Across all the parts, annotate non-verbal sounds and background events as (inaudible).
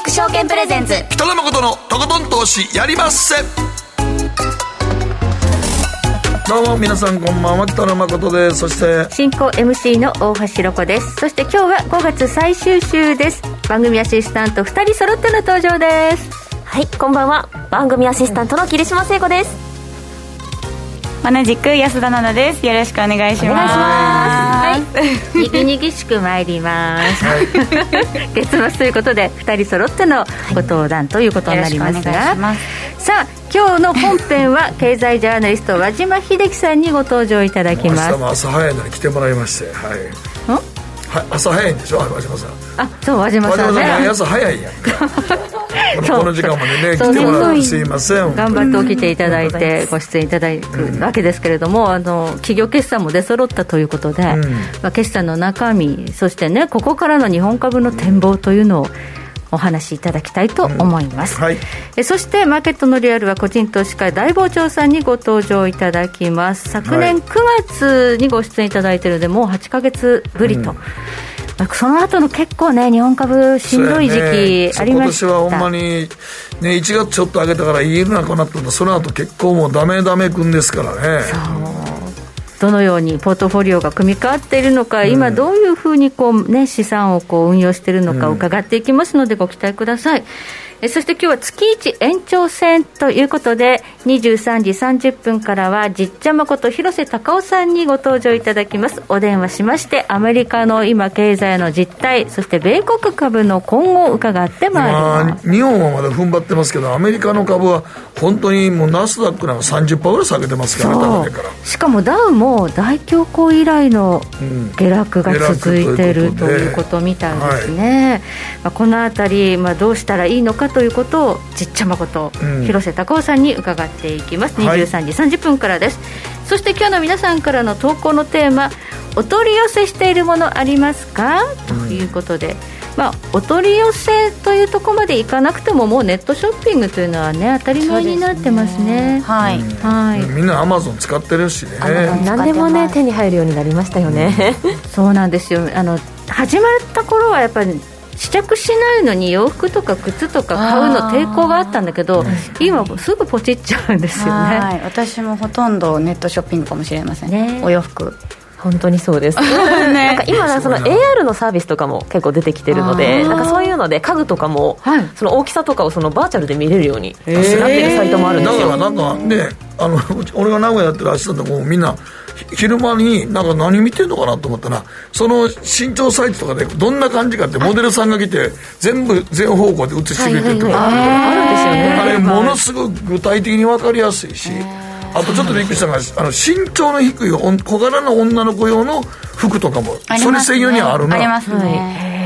ック証券プレゼンツ。北野誠のとことん投資やりまっせ。どうも皆さんこんばんは北野誠です。そして進行 MC の大橋ロコです。そして今日は5月最終週です。番組アシスタント2人揃っての登場です。はいこんばんは。番組アシスタントの桐島聖子です同じく安田奈々です。よろしくお願いします。はい。にぎにぎしく参ります、はい、月末ということで2人揃ってのご登壇ということになりますが、はい、さあ今日の本編は (laughs) 経済ジャーナリスト和島秀樹さんにご登場いただきます。明日も朝早いのに来てもらいましてはいは朝早いんでしょ？和島さん。あそう和島さんね。毎朝早いやん (laughs) この時間までね来てもらってすいません。頑張って起きていただいてご出演いただくわけですけれども、あの企業決算も出揃ったということで、まあ、決算の中身そしてねここからの日本株の展望というのをお話しいただきたいと思います、うん。はい、えそしてマーケットのリアルは個人投資家大傍聴さんにご登場いただきます。昨年9月にご出演いただいているのでもう8か月ぶりと、うん。その後の結構ね、日本株、しんどい時期ありました、ね、今年はほんまに、ね、1月ちょっと上げたから言えるなくなった。んだ、その後結構もうだめだめくんですからね。どのようにポートフォリオが組み替わっているのか、今、どういうふうにこう、ね、資産をこう運用しているのか伺っていきますので、ご期待ください。えそして今日は月一延長戦ということで23時30分からはじっちゃまこと広瀬隆夫さんにご登場いただきます。お電話しましてアメリカの今経済の実態そして米国株の今後を伺ってまいります、まあ、日本はまだ踏ん張ってますけどアメリカの株は本当にもうナスダックなんか30%ぐらい下げてますからねしかもダウも大恐慌以来の下落が続いている、うん、ということみたいですね、はい、まあ、このあたり、まあ、どうしたらいいのかということをじっちゃまこと、うん、広瀬隆夫さんに伺っていきます。23時30分からです、はい、そして今日の皆さんからの投稿のテーマお取り寄せしているものありますか、ということで、まあ、お取り寄せというところまでいかなくてももうネットショッピングというのはね当たり前になってますね、ね、はい、はい、みんなアマゾン使ってるしね。何でもね手に入るようになりましたよね、(laughs) そうなんですよ。あの始まった頃はやっぱり試着しないのに洋服とか靴とか買うの抵抗があったんだけど今すぐポチっちゃうんですよね。私もほとんどネットショッピングかもしれません、ね、お洋服。本当にそうです、(laughs) ね、なんか今その AR の。サービスとかも結構出てきてるのでなんかそういうので家具とかも、はい、その大きさとかをそのバーチャルで見れるようになってるサイトもあるんですよ。だからなんかねあの俺が名古屋やってるアシスタントもみんな昼間になんか何見てんのかなと思ったらその身長サイズとかでどんな感じかってモデルさんが来て全部全方向で映してくれてるとか。あるんですよね。あれものすごく具体的に分かりやすいし。あとちょっとびっくりしたのがあの身長の低い小柄な女の子用の服とかもそれ専用にはあるな。ありますね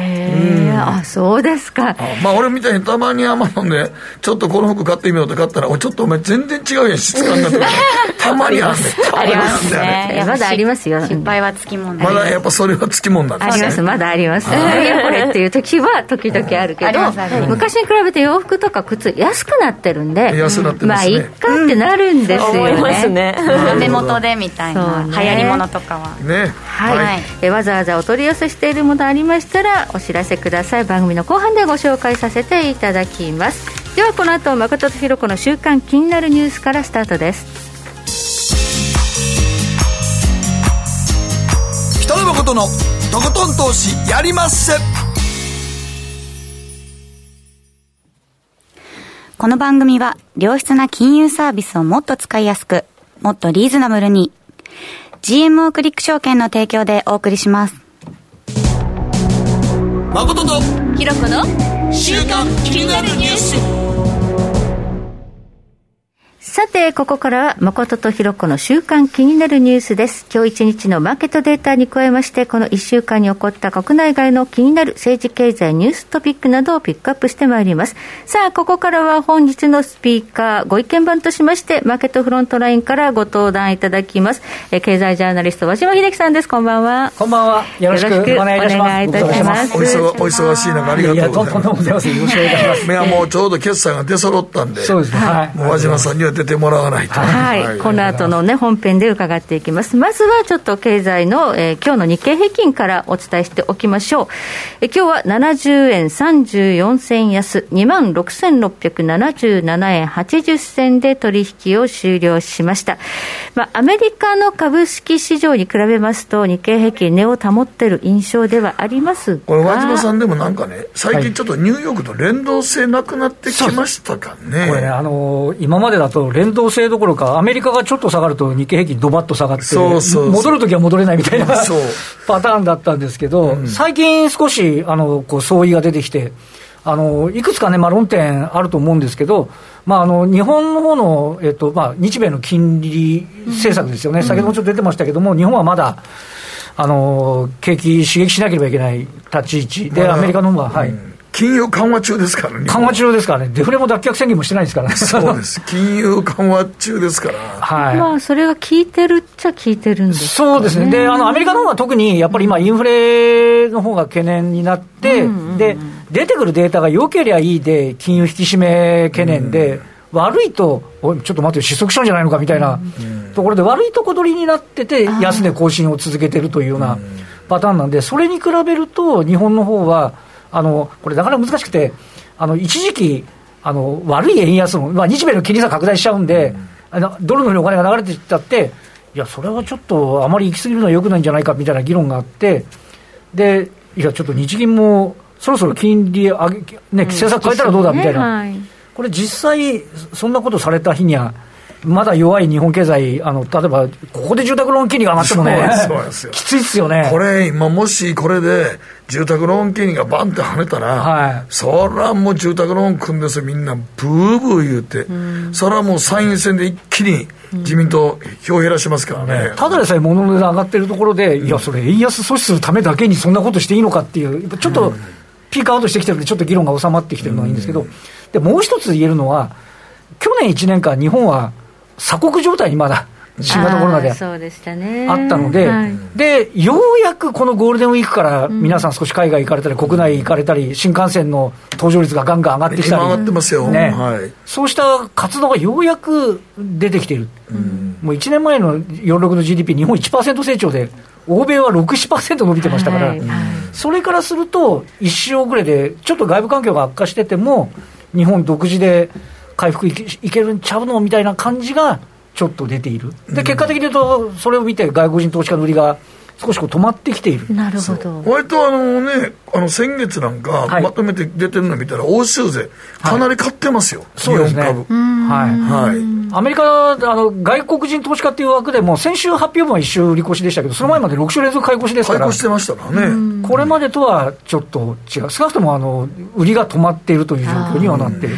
あそうですか。まあ俺みたいにたまにアマゾンでちょっとこの服買ってみようって買ったらおちょっとお前全然違うやん質感が。(laughs) たまにあんねありますね。まだありますよ。失敗はつきもんまだやっぱそれはつきもんなんですありますまだあります。いやこれっていう時は時々あるけど昔に比べて洋服とか靴安くなってるんで安くなってまあいっかってなるんですよね。目元でみたいな。流行りものとかは。ねはい。わざわざお取り寄せしているものありましたらお知らせください。番組の後半でご紹介させていただきます。ではこの後誠とひろ子の週刊気になるニュースからスタートです。北野誠のとことん投資やりまっせ。この番組は良質な金融サービスをもっと使いやすくもっとリーズナブルに。GMO クリック証券の提供でお送りします誠とひろ子の週刊気になるニュースさて、ここからは誠とひろ子の週間気になるニュースです。今日一日のマーケットデータに加えまして、この1週間に起こった国内外の気になる政治経済ニューストピックなどをピックアップしてまいります。さあ、ここからは本日のスピーカー、ご意見番としまして、マーケットフロントラインからご登壇いただきます。え経済ジャーナリスト、和島秀樹さんです。こんばんは。こんばんは。よろしくお願いいたします。お願いいたします。お忙しい中ありがとうございます。いや、とんでもございます。よろしくお願いします。いや、もうちょうど決算が出揃ったんで、そうですね。はい。もう和島さんにはててもらわないと。はい。はい、この後のね、本編で伺っていきます。まずはちょっと経済の、えー、今日の日経平均からお伝えしておきましょう。え今日は70円34銭安、26,677円80銭で取引を終了しました。まあ、アメリカの株式市場に比べますと、日経平均値を保っている印象ではありますこれ、和島さんでもなんかね、最近ちょっとニューヨークと連動性なくなってきましたかね。これね、あのー、今までだと連動性どころか、アメリカがちょっと下がると日経平均ドバッと下がって、そうそう戻るときは戻れないみたいな (laughs) パターンだったんですけど、うん、最近少し、あの、こう、相違が出てきて、あの、いくつかね、まあ、論点あると思うんですけど、まあ、あの、日本の方の、えっと、まあ、日米の金利政策ですよね。うん、先ほどもちょっと出てましたけども、日本はまだ、あの、景気刺激しなければいけない立ち位置で、アメリカの方が、はい。金融緩和中ですからね。緩和中ですからね。デフレも脱却宣言もしてないですからね。そうです。(laughs) 金融緩和中ですから。はい。まあ、それが効いてるっちゃ効いてるんです、ね、そうですね。で、あの、アメリカの方が特に、やっぱり今、インフレの方が懸念になって、うんうんうん、で、出てくるデータが良ければいいで、金融引き締め懸念で、うん悪いと、おい、ちょっと待って、失速したんじゃないのかみたいなところで、悪いとこ取りになってて、安値更新を続けてるというようなパターンなんで、それに比べると、日本の方は、あのこれ、なかなか難しくて、あの一時期、あの悪い円安の、まあ、日米の金利差拡大しちゃうんで、あのドルの方にお金が流れていったって、いや、それはちょっとあまり行き過ぎるのはよくないんじゃないかみたいな議論があって、で、いや、ちょっと日銀もそろそろ金利上げ、ね、政策変えたらどうだみたいな、これ、実際、そんなことされた日には、まだ弱い日本経済、あの例えばここで住宅ローン金利が上がってもね、きついっすよね。これ、今、もしこれで住宅ローン金利がバンって跳ねたら、はい、そらもう住宅ローン組んですみんなブーブー言うて、うん、それはもう参院選で一気に自民党、票減らしますからね、ただでさえ物の値段上がってるところで、いや、それ、円安阻止するためだけにそんなことしていいのかっていう、ちょっとピークアウトしてきてるんで、ちょっと議論が収まってきてるのはいいんですけど、でもう一つ言えるのは、去年1年間、日本は鎖国状態にまだ新型コロナであったので、はい、で、ようやくこのゴールデンウィークから皆さん少し海外行かれたり、国内行かれたり、新幹線の搭乗率がガンガン上がってきたり、上がってますよ、ね。はい、そうした活動がようやく出てきている、うん、もう1年前の46の GDP、日本1%成長で、欧米は6、7%伸びてましたから、はい、それからすると、一周遅れで、ちょっと外部環境が悪化してても、日本独自で回復いけいけるんちゃうのみたいな感じが。ちょっと出ている、で結果的に言うと、それを見て、外国人投資家の売りが少しこう止まってきている。なるほど。割とあのね、あの先月なんか、まとめて出てるの見たら、欧州勢、かなり買ってますよ、はい、そうですね、はい。はい、アメリカあの、外国人投資家っていう枠でも、先週発表分は一週売り越しでしたけど、その前まで6週連続買い越しですから、買い越してましたからね、これまでとはちょっと違う、少なくともあの売りが止まっているという状況にはなっている。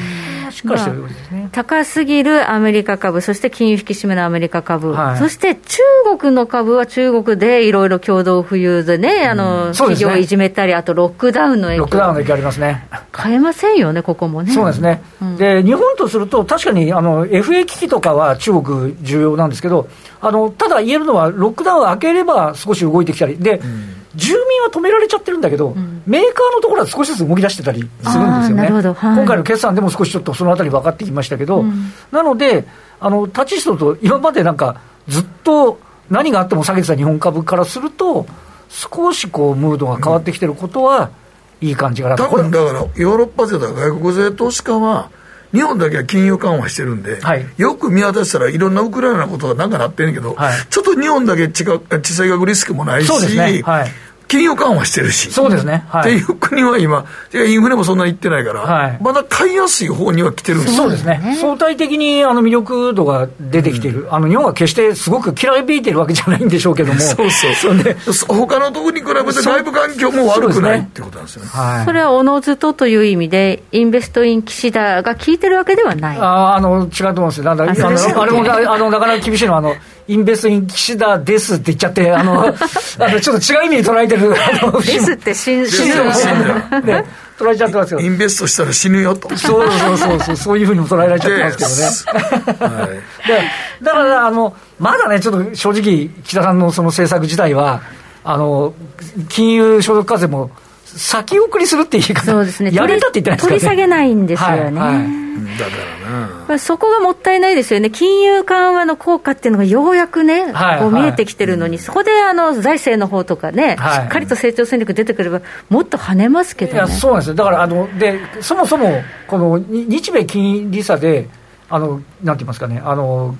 しっかりしてるですね、まあ、高すぎるアメリカ株、そして金融引き締めのアメリカ株、はい、そして中国の株は中国でいろいろ共同富裕でね、あの、企業をいじめたり、あとロックダウンの影響、ロックダウンの影響ありますね。変えませんよね、ここもね。そうですね、うん、で日本とすると、確かにあの FA 危機とかは中国重要なんですけど、あのただ言えるのは、ロックダウンを開ければ少し動いてきたり。で、うん住民は止められちゃってるんだけど、うん、メーカーのところは少しずつ動き出してたりするんですよね、はい、今回の決算でも少しちょっとそのあたり分かってきましたけど、うん、なので、あのタチストと今までなんか、ずっと何があっても下げてた日本株からすると、少しこうムードが変わってきてることは、いい感じが多分だから、ヨーロッパ勢とか外国勢投資家は、日本だけは金融緩和してるんで、はい、よく見渡したらいろんなウクライナのことがなんかなってんけど、はい、ちょっと日本だけ地地政学リスクもないし、ね。はい、金融緩和してるし。そうですね。はい、っていう国は今、インフレもそんなにいってないから、はい、まだ買いやすい方には来てるんですそうですね。相対的にあの魅力度が出てきている、うん、あの日本は決してすごく嫌いびいてるわけじゃないんでしょうけども。そうそうそう。ね、他のところに比べて外部環境も悪くない、ってことなんですよね。はい、それはおのずとという意味で、インベストイン岸田が効いてるわけではない。ああの、違うと思うんですよ。なんだあのあれもあのなかなか厳しいのは、あの、インベストイン岸田ですって言っちゃって、あの、(laughs) あのちょっと違う意味に捉えてる。(laughs) ですって死ぬ。死ぬ。ね。捉えちゃってますよ。インベストしたら死ぬよと。そうそうそうそう、そういうふうにも捉えられちゃってますけどね。(laughs) はい、だから、あの、まだね、ちょっと正直、岸田さんのその政策自体は、あの、金融所得課税も、先送りするって言い方、そうですね、やめたって言ってないですか、ね、取り下げないんですよね。はいはい。だからな、まあ、そこがもったいないですよね、金融緩和の効果っていうのがようやくね、はい、こう見えてきてるのに、そこであの財政の方とかね、はい、しっかりと成長戦略出てくれば、もっと跳ねますけど、ね、いやそうなんですよ、だからあのでそもそも、この日米金利差で、あのなんて言いますかね、あの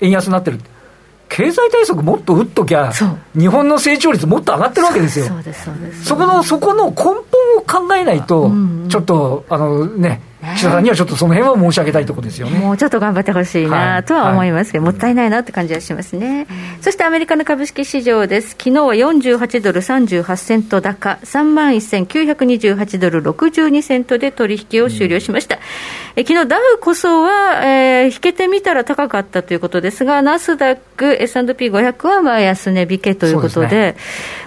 円安になってる。経済対策もっと打っときゃ、日本の成長率もっと上がってるわけですよ。そこの、そこの根本を考えないと、ちょっと、あのね、岸田さんにはちょっとその辺は申し上げたいところですよね。もうちょっと頑張ってほしいなとは思いますけど、はいはい、もったいないなって感じはしますね。うん、そしてアメリカの株式市場です。昨日は48ドル38セント高、3万1928ドル62セントで取引を終了しました。うん、え昨日ダウこそは、えー、引けてみたら高かったということですが、ナスダック、S&P500 はまあ安値引けということで、でね、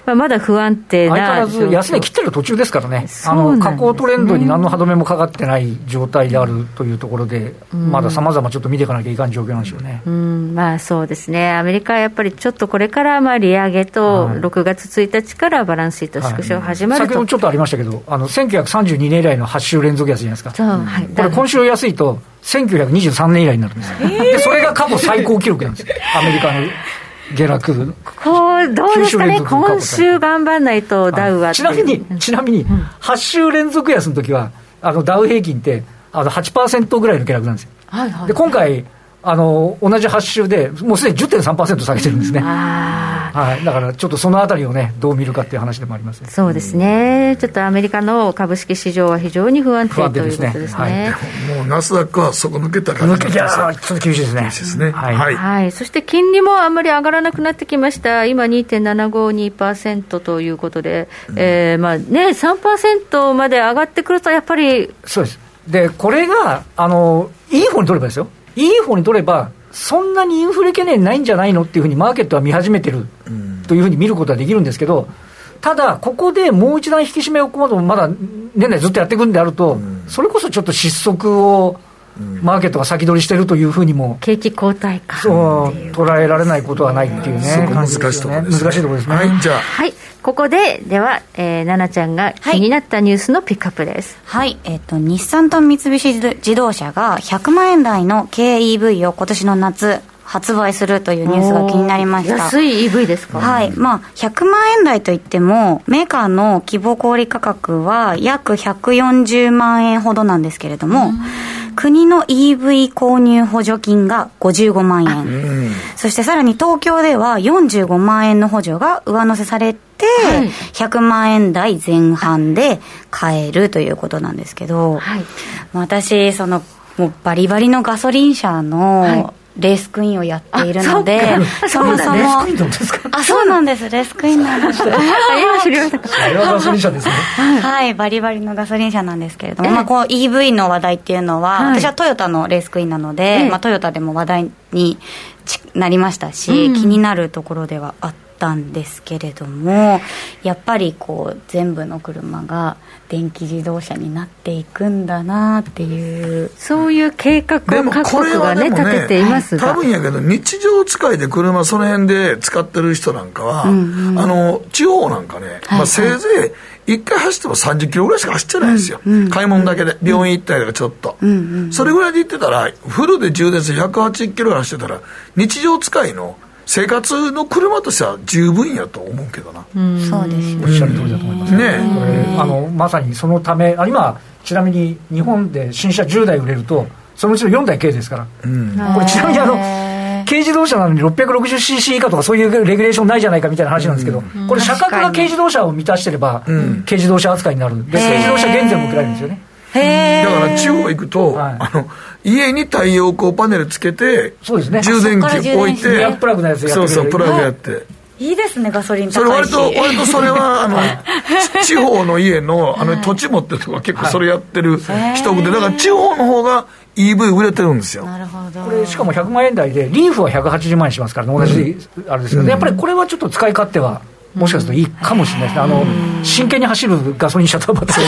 まあ、まだ不安定な。相変わらず安値切ってる途中ですからね。あの、下降トレンドに何の歯止めもかかってない状態であるというところで、うん、まださまざまちょっと見ていかなきゃいかん状況なんでしょうね、うん、まあ、そうですね、アメリカはやっぱりちょっとこれからまあ利上げと、6月1日からバランスシート縮小始まる、はい、先ほどちょっとありましたけど、あの1932年以来の8週連続安じゃないですか、そう。はい、これ、今週安いと、1923年以来になるんですよ、えー、でそれが過去最高記録なんですよ、アメリカの。下落こうどうですかね、今週頑張らないと、ダウは、ちなみに、ちなみに、8週連続安の時は、あのダウ平均ってあの8%ぐらいの下落なんですよ。はいはい、で今回あの同じ8週で、もうすでに10.3%下げてるんですね、はい、だからちょっとそのあたりをね、どう見るかっていう話でもあります、ね、そうですね、ちょっとアメリカの株式市場は非常に不安定ということですね、すね。はい、もうナスダックはそこ抜けた感じ。抜けちゃちょっと厳しいですね、ですね。はい、はい、はい、そして金利もあんまり上がらなくなってきました、今、2.752%ということで、うん、えー、まあね、3%まで上がってくると、やっぱり。そうです。で、これが、あの、いい方に取ればですよ。いい方に取れば、そんなにインフレ懸念ないんじゃないのっていうふうにマーケットは見始めてるというふうに見ることはできるんですけど、ただ、ここでもう一段引き締めをこまだ年内ずっとやっていくんであると、それこそちょっと失速をマーケットが先取りしてるというふうにも、景気後退感そう捉えられないことはないっていうね、難しいところです、難しいところですね。はい、じゃあ、はい、ここで、では、えー、奈々ちゃんが気になったニュースのピックアップです。はい、えっ、ー、と、日産と三菱自動車が100万円台の軽 EV を今年の夏、発売するというニュースが気になりました。安い EV ですか？はい。まあ100万円台といってもメーカーの希望小売価格は約140万円ほどなんですけれども、国の EV 購入補助金が55万円、そしてさらに東京では45万円の補助が上乗せされてはい、100万円台前半で買えるということなんですけど、はい、私そのもうバリバリのガソリン車のレースクイーンをやっているので、そもそも、あ、そうなんです、レースクイーンなんです。はガソリン車ですね。はい、バリバリのガソリン車なんですけれども、まあ、こう EV の話題っていうのは、私はトヨタのレースクイーンなので、まあ、トヨタでも話題になりましたし、気になるところではあったんですけれども、やっぱりこう、全部の車が、電気自動車になっていくんだなっていうそういう計画を各国がね、ね立てていますが。多分やけど日常使いで車その辺で使ってる人なんかは、うんうん、あの地方なんかね、はいはい、まあ、せいぜい1回走っても30キロぐらいしか走ってないですよ、うんうん、買い物だけで病院行ったりとかちょっと、うんうん、それぐらいで行ってたらフルで充電して180キロ走ってたら日常使いの生活の車としては十分やと思うけどな、うん、そうですおっしゃる通りだと思いますね、これあのまさにそのためあ今ちなみに日本で新車10台売れるとそのうちの4台軽ですから、うん、これちなみにあの軽自動車なのに 660cc 以下とかそういうレギュレーションないじゃないかみたいな話なんですけど、うん、これ車格が軽自動車を満たしてれば、軽自動車扱いになる。で軽自動車減税も受けられるんですよね。だから地方行くと、はい、あの家に太陽光パネルつけてそうです、ね、充電器置いて。プラグのやつやってそうそうプラグやって、いいですねガソリンそれ割と (laughs) 割とそれはあの地方の家のあの土地持ってるとか結構それやってる人でだから地方の方が EV 売れてるんですよ。なるほど。これしかも100万円台でリーフは180万円しますから、同じあれですけど、うん、やっぱりこれはちょっと使い勝手はもしかするといいかもしれないですね、あの真剣に走るガソリン車とはまた違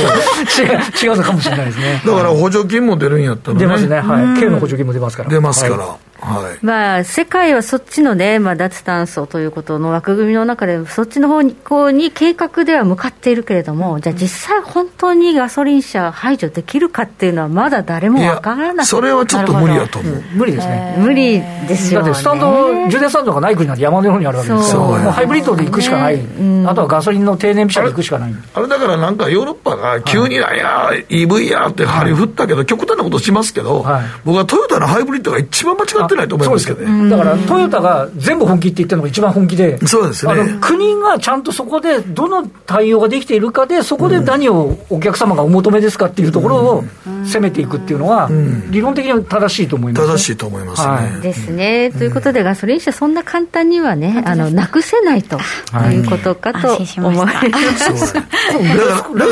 うのかもしれないですね。だから補助金も出るんやったら、ね、出ますね、はい、軽の補助金も出ますから、出ますから、ははい、まあ、世界はそっちのね、まあ、脱炭素ということの枠組みの中で、そっちの方にこうに計画では向かっているけれども、じゃあ、実際、本当にガソリン車排除できるかっていうのは、まだ誰もわからないそれはちょっと無理だと思う、うん、無理ですね、無理ですよ、ね、だってスタンド、充電スタンドがない国なんて山のようにあるわけですよ、もうハイブリッドで行くしかない、ね、あとはガソリンの低燃費車で行くしかない。あれだからなんか、ヨーロッパが急に、はい、や、EV やって張り振ったけど、極端なことしますけど、はい、僕はトヨタのハイブリッドが一番間違ってないと思いますけどね。だからトヨタが全部本気って言ってるのが一番本気で、そうですね、あの国がちゃんとそこでどの対応ができているかで、そこで何をお客様がお求めですかっていうところを攻めていくっていうのは、理論的には正しいと思います、ね、正しいと思いますね。はい、ですね。ということで、ガソリン車、そんな簡単にはね、あのなくせないとい。うことかと思われます。だか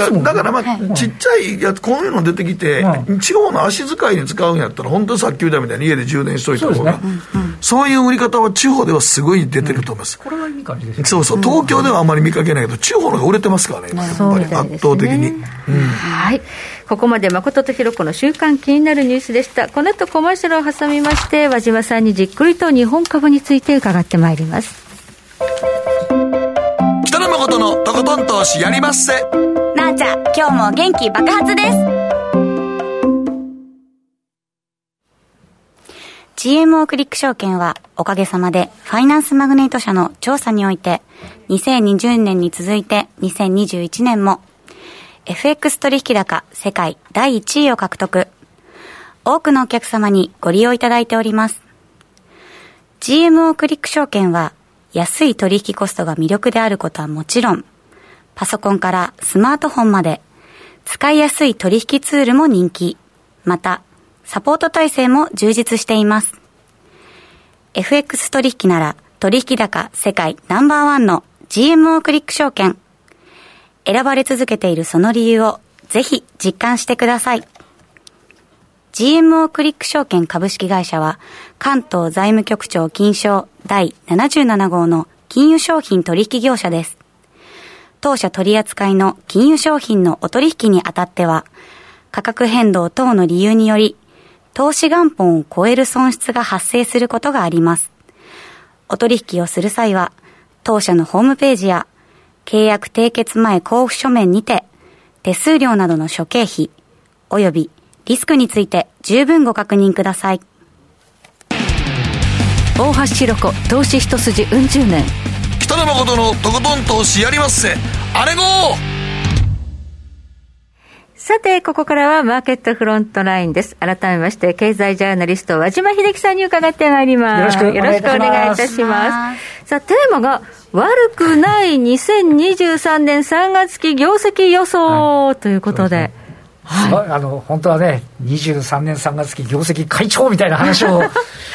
ら、だからまあ、ちっちゃいやつ、こういうの出てきて、地方の足使いに使うんやったら、本当にさっき言ったみたいに家で充電しといた方が、そういう売り方は地方ではすごい出てると思います。これはいい感じですそうそう、東京ではあんまり見かけないけど、地方の方が売れてますからね、やっぱり圧倒的に。はい。ここまで誠とひろ子の週間気になるニュースでした。この後コマーシャルを挟みまして、和島さんにじっくりと日本株について伺ってまいります。北野誠のとことん投資やりまっせ。なあちゃん、今日も元気爆発です。GMO クリック証券はおかげさまでファイナンスマグネート社の調査において2020年に続いて2021年も FX 取引高世界第1位を獲得。多くのお客様にご利用いただいております。GMO クリック証券は安い取引コストが魅力であることはもちろん、パソコンからスマートフォンまで使いやすい取引ツールも人気。また、サポート体制も充実しています。FX 取引なら取引高世界ナンバーワンの GMO クリック証券。選ばれ続けているその理由をぜひ実感してください。GMO クリック証券株式会社は関東財務局長金賞第77号の金融商品取引業者です。当社取扱いの金融商品のお取引にあたっては価格変動等の理由により投資元本を超える損失が発生することがあります。お取引をする際は当社のホームページや契約締結前交付書面にて、手数料などの諸経費、及びリスクについて十分ご確認ください。大橋ひろ子投資一筋うん十年。北野誠のとことん投資やりまっせ。あれごさて、ここからはマーケットフロントラインです。改めまして、経済ジャーナリスト、和島秀樹さんに伺ってまいります。よろしくお願いいたします。さあ、テーマが、悪くない2023年3月期業績予想、はい、ということで。はい、あの本当はね、23年3月期業績会長みたいな話を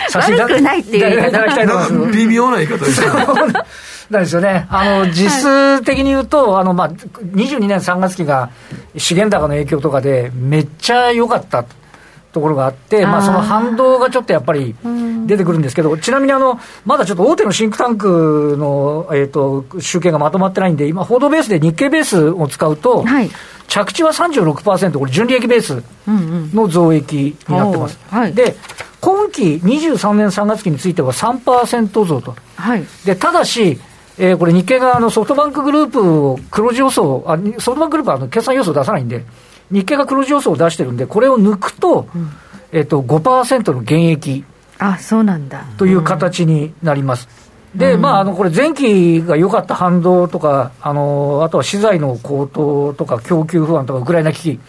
させていただきたいと思います。微妙な言い方ですよなんですよね、あの実質的に言うと、あのまあ、22年3月期が資源高の影響とかで、めっちゃ良かったところがあって、まあ、その反動がちょっとやっぱり出てくるんですけど、ちなみにあの、まだちょっと大手のシンクタンクの、えーと、集計がまとまってないんで、今、報道ベースで日経ベースを使うと、はい、着地は36%、これ、純利益ベースの増益になってます。うんうんはい、で今期23年3月期については3%増と、はい、でただし、えー、これ、日経があのソフトバンクグループを黒字予想、あソフトバンクグループはあの決算予想出さないんで、日経が黒字予想を出してるんで、これを抜くと、うん。えっと、5%の減益あそうなんだ。という形になります。で、まあ、あの、これ前期が良かった反動とか、あの、あとは資材の高騰とか、供給不安とか、ウクライナ危機、うん、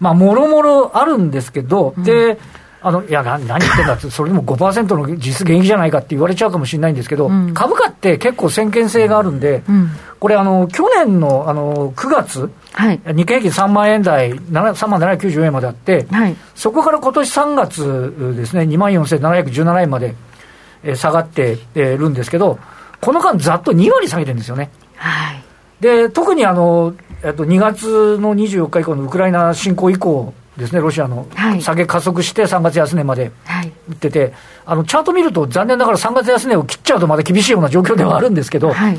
まあ、もろもろあるんですけど、うん、で、あのいやな、何言ってんだって、それでも5%の実質減益じゃないかって言われちゃうかもしれないんですけど、うん、株価って結構先見性があるんで、うん、これあの、去年のあの9月、はい、日経平均3万円台、3万794円まであって、はい、そこから今年3月ですね、2万4717円まで下がってるんですけど、この間、ざっと2割下げてるんですよね。はい、で特にあの、えっと、2月の24日以降のウクライナ侵攻以降、ですね、ロシアの、下げ加速して3月安値までい。ってて、はい、あのチャート見ると、残念ながら3月安値を切っちゃうとまだ厳しいような状況ではあるんですけど、はい、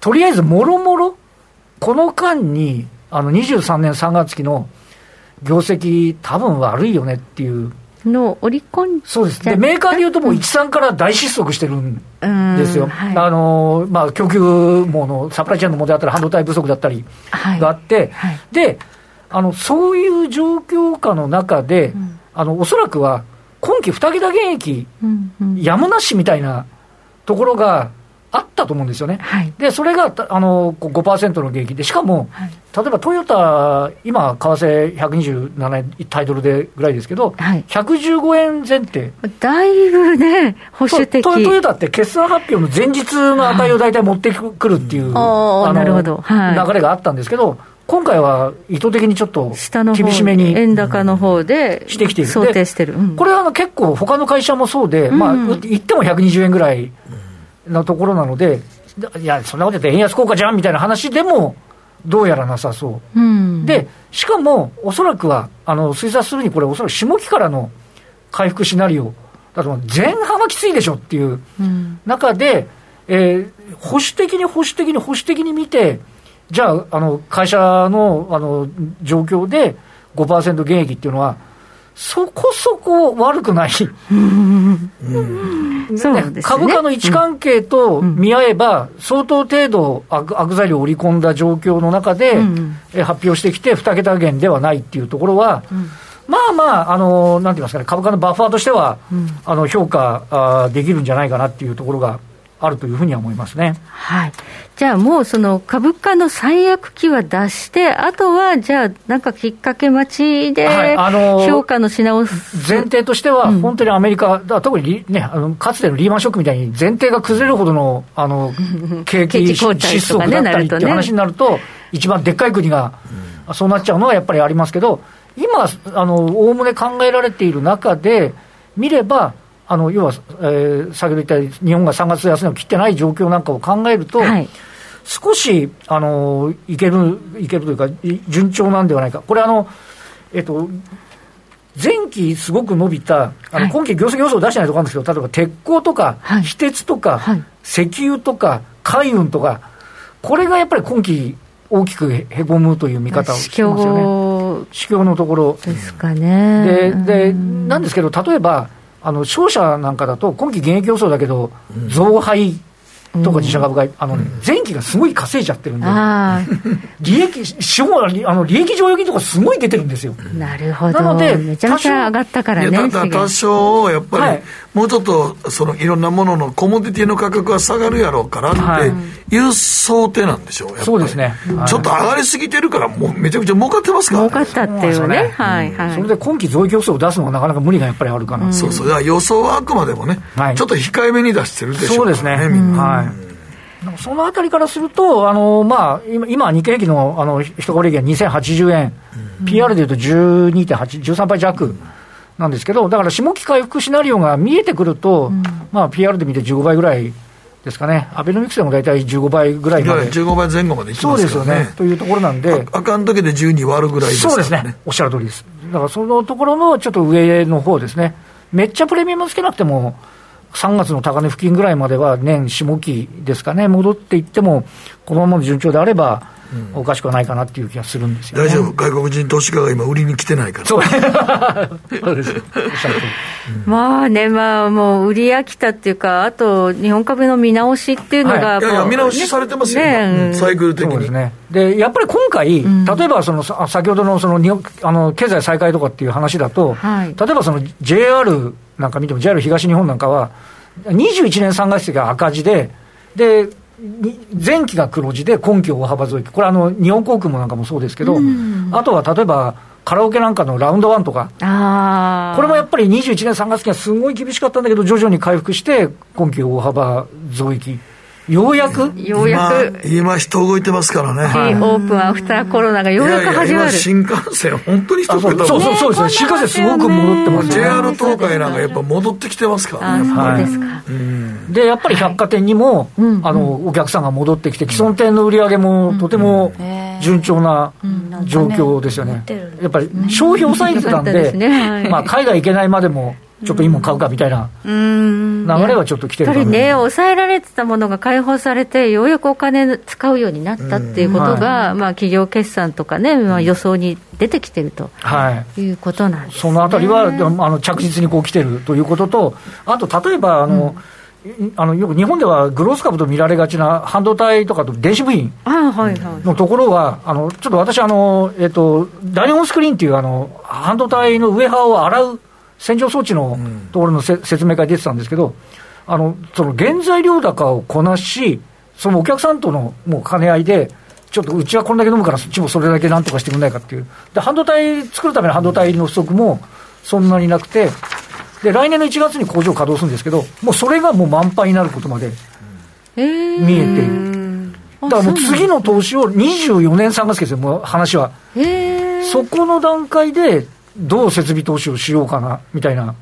とりあえずもろもろ、この間にあの23年3月期の業績、多分悪いよねっていう。の織り込んそうです。でメーカーでいうともう13から大失速してるんですよ、はい、あのまあ、供給網のサプライチェーンの問題だったり半導体不足だったりがあって、であのそういう状況下の中で、うん、あのおそらくは今期2桁減益、うんうん、やむなしみたいなところがあったと思うんですよね、はい、でそれがあの5%の減益で、しかも、はい、例えばトヨタ、今、為替127円タイトルでぐらいですけど、はい、115円前提。だいぶね、保守的。トヨタって決算発表の前日の値を大体持ってくるっていう、あなるほど、流れがあったんですけど、今回は意図的にちょっと厳しめに円高の方でしてきている。想定してる、これはあの結構、他の会社もそうで、うん、まあ、言っても120円ぐらいなところなので、いや、そんなこと言って円安効果じゃんみたいな話でも、どうやらなさそう、うん、でしかも、おそらくはあの推察するに、これ、おそらく下期からの回復シナリオだと、前半はきついでしょっていう中で、うん、えー、保守的に保守的に保守的に見て、じゃあ、あの会社のあの状況で5%減益っていうのは、そこそこ悪くない、株価の位置関係と見合えば、相当程度悪、悪材料を織り込んだ状況の中で、発表してきて、2桁減ではないっていうところは、まあまあ、あのなんて言いますかね、株価のバッファーとしては、あの評価あできるんじゃないかなっていうところがあるというふうには思いますね。はい。じゃあもうその株価の最悪期は出して、あとはじゃあなんかきっかけ待ちで評価のし直す、はい、前提としては、本当にアメリカ、うん、特にね、あのかつてのリーマンショックみたいに前提が崩れるほどのあの (laughs) 景気失速だったりっていう話になると、一番でっかい国がそうなっちゃうのはやっぱりありますけど、今、おおむね考えられている中で見れば、あの要は、えー、先ほど言ったように、日本が3月安値を切ってない状況なんかを考えると、はい、少しあのいけるいけるというか、順調なんではないか、これあの、えっと、前期すごく伸びた、あの今期業績予想出してないところなんですけど、例えば鉄鋼とか、はい、非鉄とか、はい、石油とか、海運とか、これがやっぱり今期、大きくへこむという見方をしてますよね。市況のところ。ですかね。で、で、なんですけど、例えば、あの商社なんかだと、今期現役予想だけど、増配とか自社株買い、あの、ね、前期がすごい稼いじゃってるんで、(laughs) 利益、資本あの利益剰余金とかすごい出てるんですよ。なるほど。なので、めちゃめちゃ上がったからね。ただ多少、やっぱり、はい、もうちょっと、そのいろんなもののコモディティの価格は下がるやろうからっていう想定なんでしょう、そうですね。ちょっと上がりすぎてるから、もうめちゃくちゃ儲かってますから、ね。儲かったっていうね。はいはい。それで今期増益予想を出すのがなかなか無理がやっぱりあるかな。そうそう。予想はあくまでもね、ちょっと控えめに出してるでしょうね。そうですね。みんな。はいそのあたりからすると、あのまあ、今、日経平均のあの一株利益は2080円、うん、PR でいうと12.8、13倍弱なんですけど、だから下期回復シナリオが見えてくると、うん、まあ、PR で見て15倍ぐらいですかね、アベノミクスでも大体15倍ぐらいまで、15倍前後までいきますからね。そうですよね。というところなんで、あかん時で12割るぐらいですね。そうですね、おっしゃる通りです。だからそのところのちょっと上の方ですね、めっちゃプレミアムつけなくても、3月の高値付近ぐらいまでは年下期ですかね、戻っていっても、このままの順調であれば、おかしくはないかなっていう気がするんですよ、ね、大丈夫、外国人投資家が今、売りに来てないから。そう。(laughs) そうです。まあね、まあ、もう売り飽きたっていうか、あと日本株の見直しっていうのが、はい、いやいや見直しされてますよ、ね、サイクル的に。ですね。でやっぱり今回、うん、例えばその先ほどのその日本あの経済再開とかっていう話だと、はい、例えばその JR なんか見ても、JR 東日本なんかは、21年3月期が赤字で、で、前期が黒字で今期大幅増益、これあの、日本航空もなんかもそうですけど、あとは例えば、カラオケなんかのラウンドワンとか、これもやっぱり21年3月期はすごい厳しかったんだけど、徐々に回復して、今期大幅増益。ようやく？ようやく。今、人動いてますからね、はい、オープンアフターコロナがようやく始まる。新幹線、本当に人増えたそうそうそう。ですね、新幹線すごく戻ってますね、JR 東海なんかやっぱ戻ってきてますからね、そうですか、でやっぱり百貨店にも、あのお客さんが戻ってきて、既存店の売り上げもとても順調な状況ですよね、やっぱり消費抑えてたんで、まあ、海外行けないまでも、ちょっと今買うかみたいな流れはちょっと来てるやっぱりね、抑えられてたものが解放されて、ようやくお金使うようになったっていうことが、はい、まあ、企業決算とかね、まあ、予想に出てきてると、はい、いうことなんです、ね、そのあたりはあの着実にこう来てるということと、あと例えばあの、うん。あのよく日本ではグロース株と見られがちな半導体とかと電子部品のところは、あのちょっと私あの、えっと、ダイオンスクリーンっていうあの半導体の上刃を洗う洗浄装置のところのせ、うん、説明会出てたんですけど、あのその原材料高をこなし、そのお客さんとのもう兼ね合いで、ちょっとうちはこんだけ飲むから、そっちもそれだけなんとかしてくれないかっていう、で半導体作るための半導体の不足もそんなになくて、で来年の1月に工場稼働するんですけど、もうそれがもう満杯になることまで見えている。だからもう次の投資を24年3月ですよ、もう話は。そこの段階で、どう設備投資をしようかなみたいな。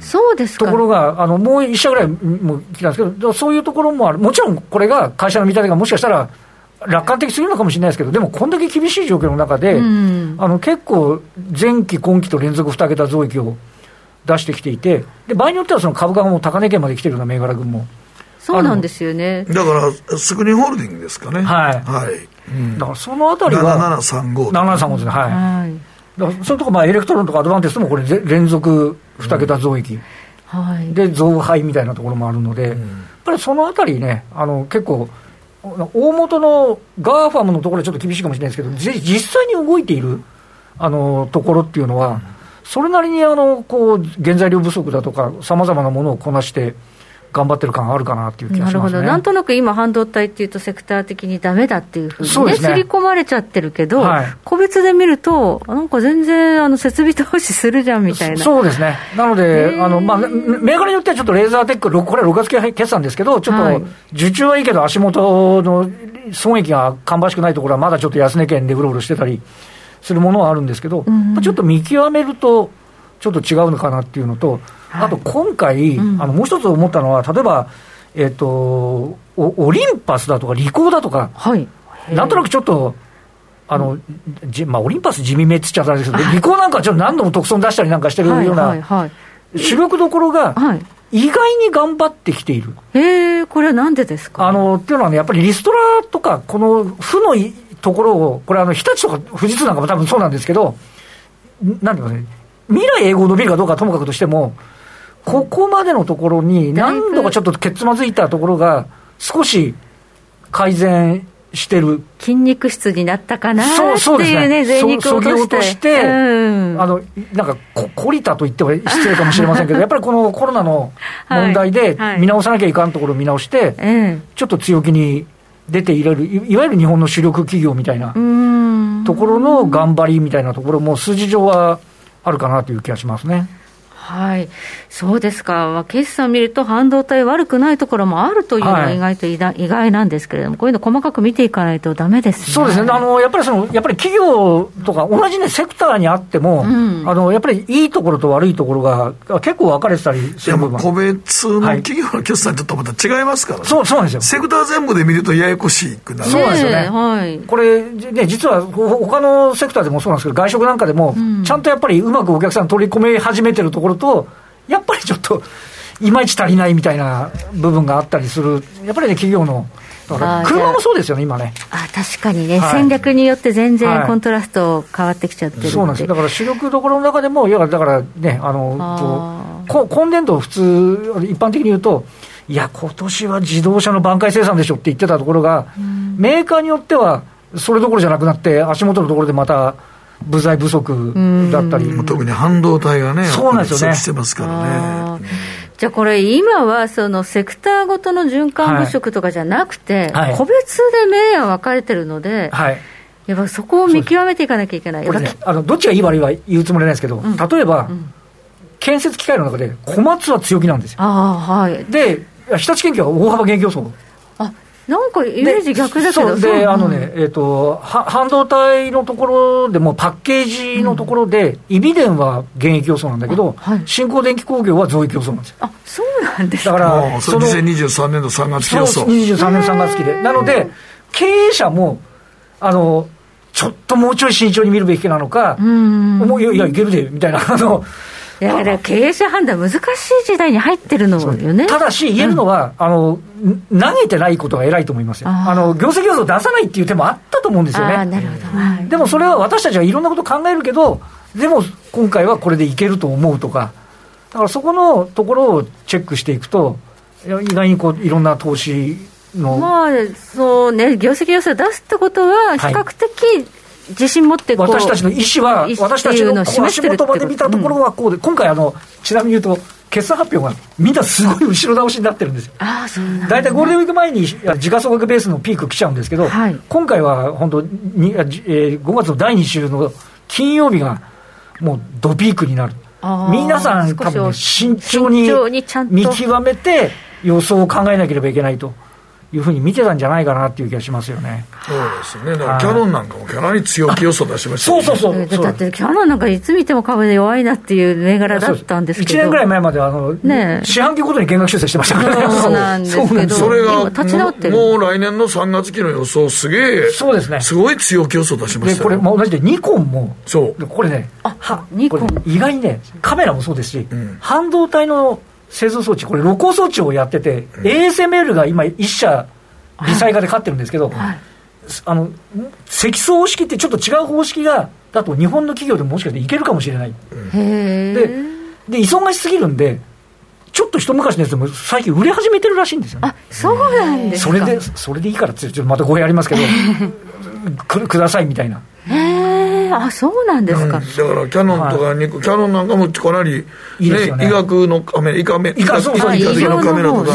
そうですところが、あのもう1社ぐらいも来たんですけど、そういうところもある、もちろんこれが会社の見立てがもしかしたら楽観的すぎるのかもしれないですけど、でもこんだけ厳しい状況の中で、うん、あの結構、前期、今期と連続2桁増益を出してきていて、で場合によってはその株価も高値圏まで来てるような銘柄群も。そうなんですよね。だから、スクリーンホールディングですかね。はい。はい。うん、だからそのあたりは。7735。7735ですね。はい。はい、だからそういうとこ、まあ、エレクトロンとかアドバンテストもこれ、連続2桁増益、うん、はい、で増配みたいなところもあるので、うん、やっぱりそのあたりね、あの結構、大元の GAFAM のところはちょっと厳しいかもしれないですけど、実際に動いているあのところっていうのは、それなりにあのこう原材料不足だとか、さまざまなものをこなして、頑張ってる感あるかなっていう気がします、ね、なるほど、なんとなく今、半導体っていうと、セクター的にだめだっていうふうにね、刷、り込まれちゃってるけど、はい、個別で見ると、なんか全然あの設備投資するじゃんみたいな。そうですね、なので、あのまあ、銘柄によってはちょっとレーザーテック、これ、6月決算ですけど、ちょっと受注はいいけど、足元の損益が芳しくないところは、まだちょっと安値圏でうろうろしてたりするものはあるんですけど、うん、ちょっと見極めると、ちょっと違うのかなっていうのと、あと今回、うん、あのもう一つ思ったのは、例えば、えっ、ー、とオリンパスだとか、リコーだとか、はい、なんとなくちょっと、あのじまあ、オリンパス地味めっつっちゃったんですけど、リコーなんかちょっと何度も特損出したりなんかしてるような、主力どころが、意外に頑張ってきている。へえ、これはなんでですか？あのっていうのはね、やっぱりリストラとか、この負のところを、これ、あの日立とか富士通なんかも多分そうなんですけど、なんていうかね、未来英語伸びるかどうかともかくとしても、ここまでのところに、何度かちょっとけつまずいたところが、少し改善してる。筋肉質になったかなっていうね、そうですね。贅肉を落として、うん、あの、なんかこ、こりたと言っては失礼かもしれませんけど、(laughs) やっぱりこのコロナの問題で見直さなきゃいかんところを見直して、はいはい、ちょっと強気に出ていれる、いわゆる日本の主力企業みたいなところの頑張りみたいなところも、数字上はあるかなという気がしますね。はい、そうですか、決算見ると、半導体悪くないところもあるというのは意外と意外なんですけれども、こういうの細かく見ていかないとだめですね。そうですね。あのやっぱりその、やっぱり企業とか、同じ、ね、セクターにあっても、うん、あの、やっぱりいいところと悪いところが結構分かれてたりする部分個別の企業の決算とまた違いますからね、はい、そうそうなんですよ。セクター全部で見るとややこしくなる。そうなんですよね、はい、これ、ね、実は他のセクターでもそうなんですけど、外食なんかでも、うん、ちゃんとやっぱりうまくお客さん取り込め始めてるところと、やっぱりちょっと、いまいち足りないみたいな部分があったりする、やっぱりね、企業の。車もそうですよね、今ね。あ確かにね、はい、戦略によって全然コントラスト変わってきちゃってる、はい、そうなんです。だから主力どころの中でも、いやだからね、あのこ今年度、普通、一般的に言うと、いや、今年は自動車の挽回生産でしょって言ってたところが、メーカーによっては、それどころじゃなくなって、足元のところでまた部材不足だったり。特に半導体がね、そうなんですよね。してますからね。じゃあこれ、今はそのセクターごとの循環不足とかじゃなくて、はい、個別で明暗分かれてるので、はい、やっぱそこを見極めていかなきゃいけない。ね、あのどっちがいい悪いは言うつもりないですけど、うん、例えば、うん、建設機械の中で小松は強気なんですよ。あはい、で、日立研究は大幅減競争。なんかイメージ逆だけど。であのね、えーと、半導体のところでもパッケージのところで、イビデンは現役競争なんだけど、はい、新興電気工業は増益競争なんですよ。あそうなんですか。だからその2023年の3月期予想23年3月期で。なので経営者もあのちょっともうちょい慎重に見るべきなのか、ういやいや、いけるでみたいな、あのいやだ経営者判断、難しい時代に入ってるのよね。ただし、言えるのは、うん、あの、投げてないことが偉いと思いますよ。あの、業績予想出さないっていう手もあったと思うんですよね。なるほど。でもそれは私たちはいろんなこと考えるけど、でも今回はこれでいけると思うとか、だからそこのところをチェックしていくと、意外にこういろんな投資の。まあ、そうね、業績予想出すってことは、比較的、自信持って私たちの意思は、私たちの足元まで見たところはこうで、今回あの、ちなみに言うと、決算発表がみんなすごい後ろ倒しになってるんですよ。あそうなん大体ゴールデンウィーク前に時価総額ベースのピーク来ちゃうんですけど、はい、今回は本当に、えー、5月の第2週の金曜日がもうドピークになる。皆さん多分、ね、慎重に見極めて予想を考えなければいけないと。いうふうに見てたんじゃないかなっていう気がしますよね。そうですね。だからキャノンなんかもキャノンに強気予想出しました、ね、そうそうそう。だってキャノンなんかいつ見ても株で弱いなっていう銘柄だったんですけど。1年ぐらい前まであの、ね、四半期ごとに減額修正してましたからね。そうなんですけど。それが立ち直ってもう来年の3月期の予想すげえ。そうですね。すごい強気予想出しましたで、これも同じでニコンも。そう。これね。あ、は、ニコン。意外にね、カメラもそうですし、うん、半導体の製造装置、これ露光装置をやってて、うん、ASML が今一社、微細化で勝ってるんですけど、はい、あの積層方式ってちょっと違う方式がだと日本の企業でももしかしていけるかもしれない、でで忙しすぎるんでちょっと一昔のやつでも最近売れ始めてるらしいんですよ、ね、あそうなんですか。それでそれでいいからってちょっとまた語弊ありますけど (laughs) くくださいみたいなあそうなんですか、うん、だからキャノンとか、はい、キャノンなんかもかなり、いいね、医学のカメラ医科メ医学医学的のカメラとか。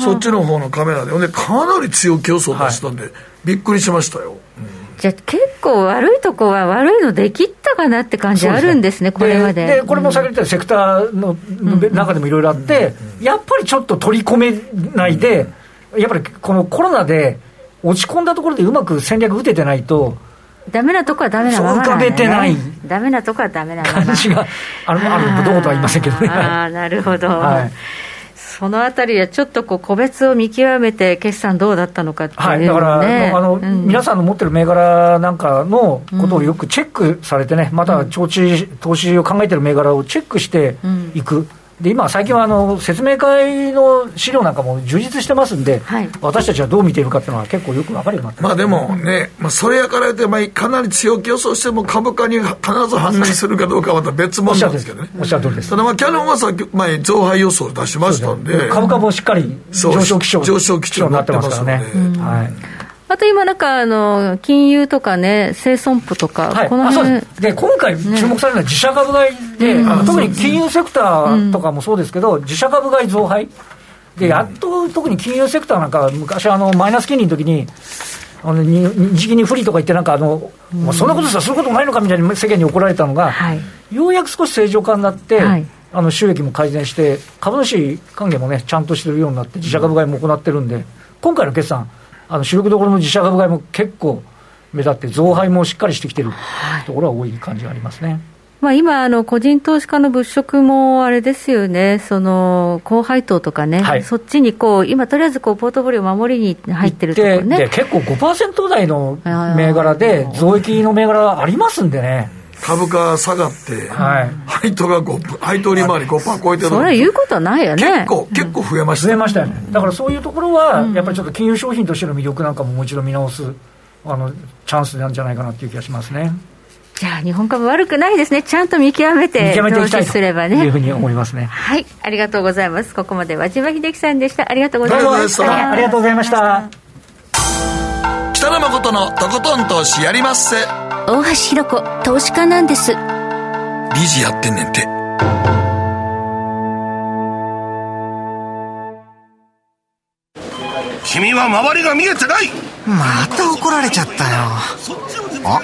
そっちの方のカメラで。でかなり強気予想出したんで、はい、びっくりしましたよ、うん。じゃあ結構悪いとこは悪いのできったかなって感じあるんですね、すね。これまで。でこれも先ほど言ったセクターの中でもいろいろあって、やっぱりちょっと取り込めないで、やっぱりこのコロナで落ち込んだところでうまく戦略打ててないと、ダメなとこはダメなまま、ね、浮かべてない。ダメなとこはダメなまま。感じがあるあるどうとは言いませんけどね。ああなるほど、はい、そのあたりはちょっとこう個別を見極めて決算どうだったのかっていう、ね、はい、だからあの、うん、皆さんの持ってる銘柄なんかのことをよくチェックされてね、また長期投資を考えてる銘柄をチェックしていく、うんで今、最近はあの説明会の資料なんかも充実してますんで、はい、私たちはどう見ているかっていうのは結構よく分かるようになってまあでもね、まあ、それやから言って、まあ、かなり強気予想しても株価に必ず反映するかどうかはまた別物なんですけどね。おっしゃる通りです。ただまあキャノンはさっき前増配予想を出しましたんで、株価もしっかり上昇基調上昇基調になってますからね。はいあと今、なんかあの金融とかね、生損保とか、はい、この辺で今回注目されるのは自社株買いで、ね、特に金融セクターとかもそうですけど、うん、自社株買い増配、でやっと特に金融セクターなんか、昔あの、マイナス金利の時にあの日銀に不利とか言って、なんかあの、うん、そんなことさ、することないのかみたいに世間に怒られたのが、はい、ようやく少し正常化になって、はい、あの収益も改善して、株主還元もね、ちゃんとしてるようになって、自社株買いも行ってるんで、今回の決算、あの主力どころの自社株買いも結構目立って、増配もしっかりしてきてるところは多い感じがありますね。まあ、今、あの個人投資家の物色もあれですよね、その高配当とかね、はい、そっちにこう今、とりあえずこうポートフォリオ守りに入ってるとこね。で結構5%台の銘柄で、増益の銘柄ありますんでね。株価下がって、はい、配当が5配当利回り5%超えてるそれ言うことはないよね。結構、結構増えました、増えましたよね。だからそういうところは、やっぱりちょっと金融商品としての魅力なんかももう一度見直すあのチャンスなんじゃないかなっていう気がしますね。じゃあ日本株悪くないですね。ちゃんと見極めて投資すればね。いうふうに思いますね。はい。ありがとうございます。ここまで和島秀樹さんでした。ありがとうございました。ありがとうございました。北野誠のとことん投資やりまっせ。大橋ひろ子投資家なんです。理事やってんねんて。君は周りが見えてない。また怒られちゃったよ。あ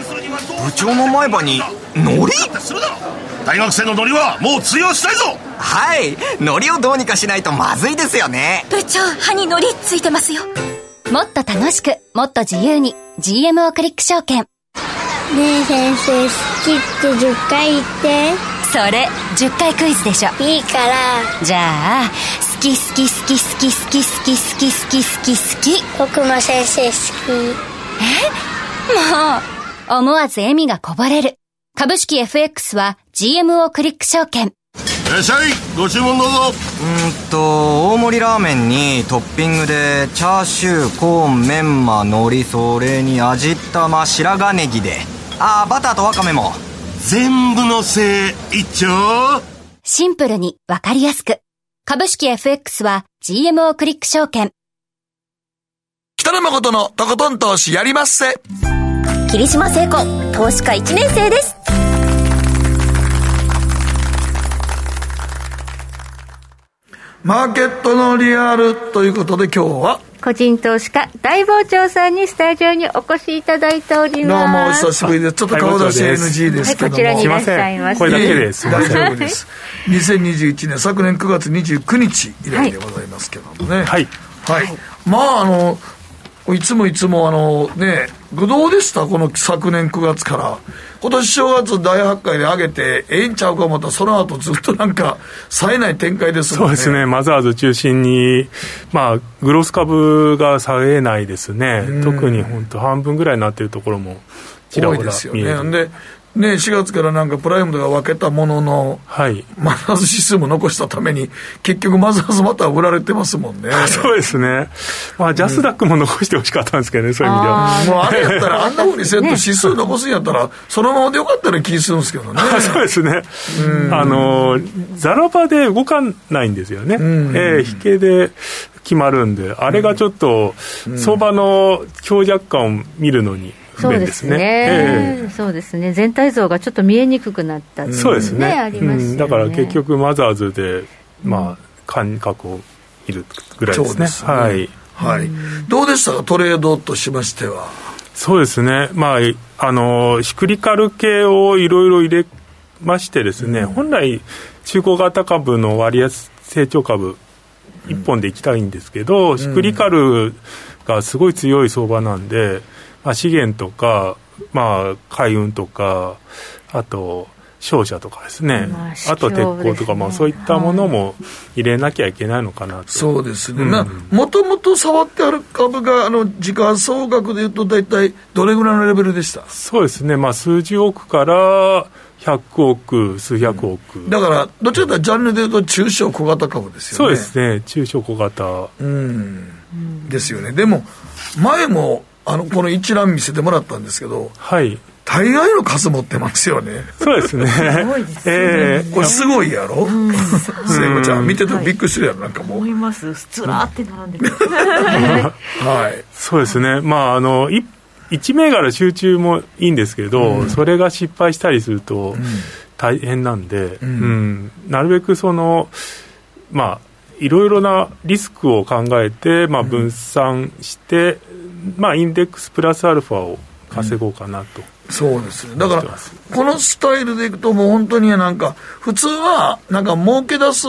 部長の前歯にノリ大学生のノリはもう通用したいぞ。はいノリをどうにかしないとまずいですよね。部長歯にノリついてますよもっと楽しくもっと自由に GMO クリック証券。ねえ先生好きって10回言って。それ10回クイズでしょ。いいから。じゃあ好き好き好き好き好き好き好き好き好き。好き僕も先生好き。え？もう。思わず笑みがこぼれる。株式 FX は GMO クリック証券らっしゃい。ご注文どうぞ。うんと大盛りラーメンにトッピングでチャーシューコーンメンマ海苔それに味玉白髪ネギで。ああバターとワカメも。全部のせい一丁。シンプルにわかりやすく。株式 FX は GMO クリック証券。北野誠のとことん投資やりまっせ。霧島聖子投資家1年生ですマーケットのリアルということで今日は。個人投資家大傍聴さんにスタジオにお越しいただいております。どうもお久しぶりです。ちょっと顔出し NG ですけども、はい、こちらにいらっしゃいますこれだけです大丈夫です2021年昨年9月29日以来でございますけどもね。はい、はい、まああのいつもいつもあのね、どうでした？この昨年9月から。今年正月大発会で上げて、ええんちゃうか思ったら、その後ずっとなんか、冴えない展開ですもんね。そうですね、マザーズ中心に、まあ、グロス株が冴えないですね。特に本当、半分ぐらいになっているところも、ちらほら見える。でね、4月からなんかプライムとか分けたものの、はい、マザーズ指数も残したために、結局マザーズまた売られてますもんね。(laughs) そうですね。まあ、ジャスダックも残してほしかったんですけどね、うん、そういう意味では。もうあれやったら、あんなふうにせんと指数残すんやったら、そのままでよかったら気するんですけどね。(laughs) そうですね。あの、ザラバで動かないんですよね。ええ引けで決まるんで、あれがちょっと、相場の強弱感を見るのに、そうですね、えー、そうですね。全体像がちょっと見えにくくなったそうですね。あります、ね。うん、だから結局マザーズでまあ感覚を見るぐらいですね、ね、はい、はい、どうでしたかトレードとしましては？そうですね。まああのシクリカル系をいろいろ入れましてですね、うん、本来中古型株の割安成長株一本でいきたいんですけど、うん、シクリカルがすごい強い相場なんで、まあ、資源とか、まあ、海運とか、あと、商社とかですね、まあ、あと鉄鋼とか、まあ、そういったものも入れなきゃいけないのかなと、そうですね、もともと触ってある株が、あの時価総額でいうと、大体どれぐらいのレベルでした？そうですね、まあ、数十億から100億、数百億、うん、だから、どちらかというと、ジャンルでいうと、中小小型株ですよね。そうですね、中小小型。うん、ですよね。でも前もあのこの一覧見せてもらったんですけど、はい、大概の数持ってますよね。そうですね。すごいですね。えー、これすごいやろ、うん、聖子ちゃん、見ててもびっくりするやろ、なんかもう。思います。ずらって並んでる。(laughs) はい。そうですね。まあ、あの、一一銘柄集中もいいんですけど、うん、それが失敗したりすると大変なんで、うん、うん、なるべくその、まあ、いろいろなリスクを考えて、まあ、分散して、まあ、インデックスプラスアルファを稼ごうかなと。そうですね。だから、このスタイルでいくと、もう本当になんか、普通は、なんか儲け出す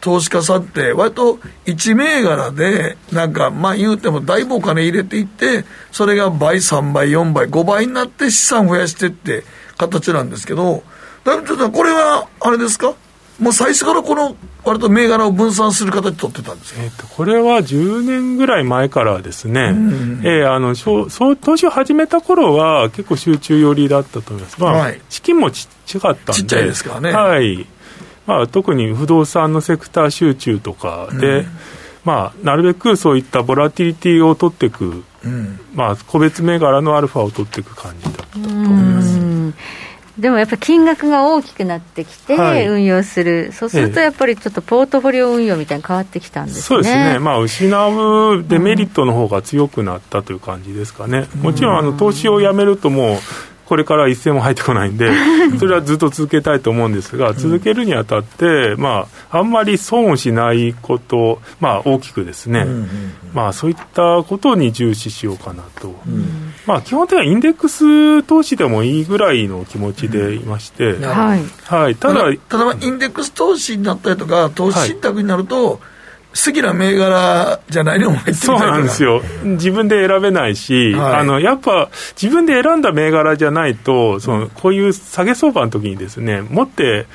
投資家さんって、割と1銘柄で、なんか、まあ言うてもだいぶお金入れていって、それが倍、3倍、4倍、5倍になって資産増やしてって形なんですけど、だいぶちょっとこれは、あれですか？もう最初からこの割と銘柄を分散する形取ってたんですえーと、これは10年ぐらい前からですね、うん。えー、あのそう投資を始めた頃は結構集中寄りだったと思います、まあ、はい、資金もちっちゃかったんで。ちっちゃいですからね、はい。まあ、特に不動産のセクター集中とかで、うん、まあ、なるべくそういったボラティリティを取っていく、うん、まあ、個別銘柄のアルファを取っていく感じだったと思います。でもやっぱり金額が大きくなってきて、運用する、はい、そうするとやっぱりちょっとポートフォリオ運用みたいに変わってきたんですね、そうですね、まあ、失うデメリットの方が強くなったという感じですかね、もちろんあの投資をやめると、もうこれから一銭も入ってこないんで、(laughs) それはずっと続けたいと思うんですが、続けるにあたって、まあ、あんまり損をしないこと、まあ、大きくですね、まあ、そういったことに重視しようかなと。まあ、基本的にはインデックス投資でもいいぐらいの気持ちでいまして、はい、はい、ただ、ただ、インデックス投資になったりとか、投資信託になると、はい好きな銘柄じゃないのも入ってそうなんですよ、自分で選べないし、はい、あのやっぱ自分で選んだ銘柄じゃないと、そのこういう下げ相場の時にですね、持って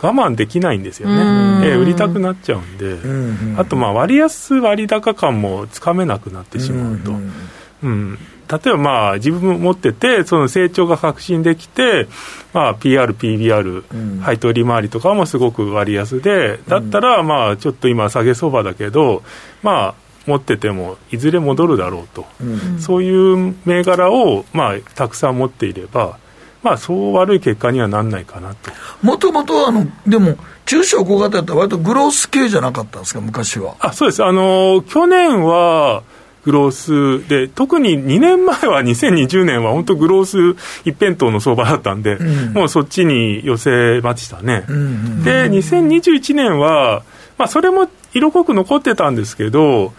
我慢できないんですよね、えー、売りたくなっちゃうんで、うんうん、あとまあ割安割高感もつかめなくなってしまうと。うんうん。うん、例えばまあ自分持ってて、その成長が確信できて、まあ、PR、PBR、うん、配当利回りとかもすごく割安で、だったら、まあちょっと今、下げ相場だけど、まあ、持っててもいずれ戻るだろうと、うん、そういう銘柄を、まあ、たくさん持っていれば、まあ、そう悪い結果にはなんないかなと。もともと、あの、でも、中小小型やったら割とグロース系じゃなかったんですか、昔は。あ、そうです。あの、去年は、グロース。で、特に2年前は2020年は本当グロース一辺倒の相場だったんで、うん、もうそっちに寄せましたね。うんうん、で、2021年は、まあそれも色濃く残ってたんですけど、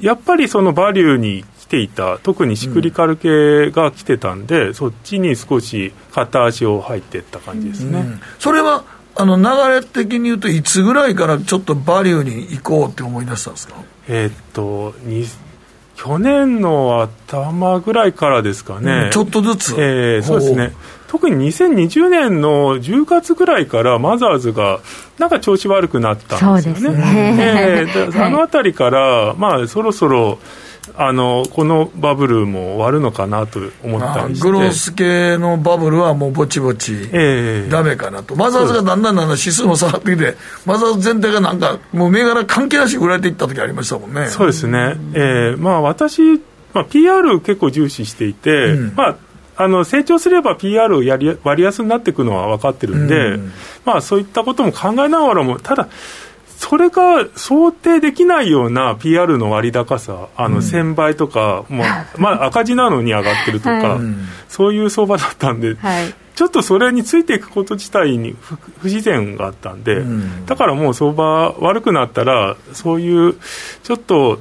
やっぱりそのバリューに来ていた、特にシクリカル系が来てたんで、うん、そっちに少し片足を入っていった感じですね。それはあの流れ的に言うと、いつぐらいからちょっとバリューに行こうって思い出したんですか？えー、っと、去年の頭ぐらいからですかね、うん、ちょっとずつ、えー、そうですね、特に2020年の10月ぐらいから、マザーズがなんか調子悪くなったんですよね。そうですね。えー、あのあたりから、まあ、そろそろあのこのバブルも終わるのかなと思ったりしてグロース系のバブルはもうぼちぼちだめかなと、えー、マザーズがだんだんだんだん指数も下がってきてマザーズ全体がなんかもう銘柄関係なし売られていった時ありましたもんね。そうですね、えー、まあ私、まあ、PR 結構重視していて、うん、まああの成長すれば PR やり割安になっていくのは分かってるんで、うん、まあ、そういったことも考えながらも、ただ、それが想定できないような PR の割高さ、あの1000倍とか、うん、(laughs) まあ、赤字なのに上がってるとか、はい、そういう相場だったんで、はい、ちょっとそれについていくこと自体に不自然があったんで、うん、だからもう相場悪くなったら、そういうちょっと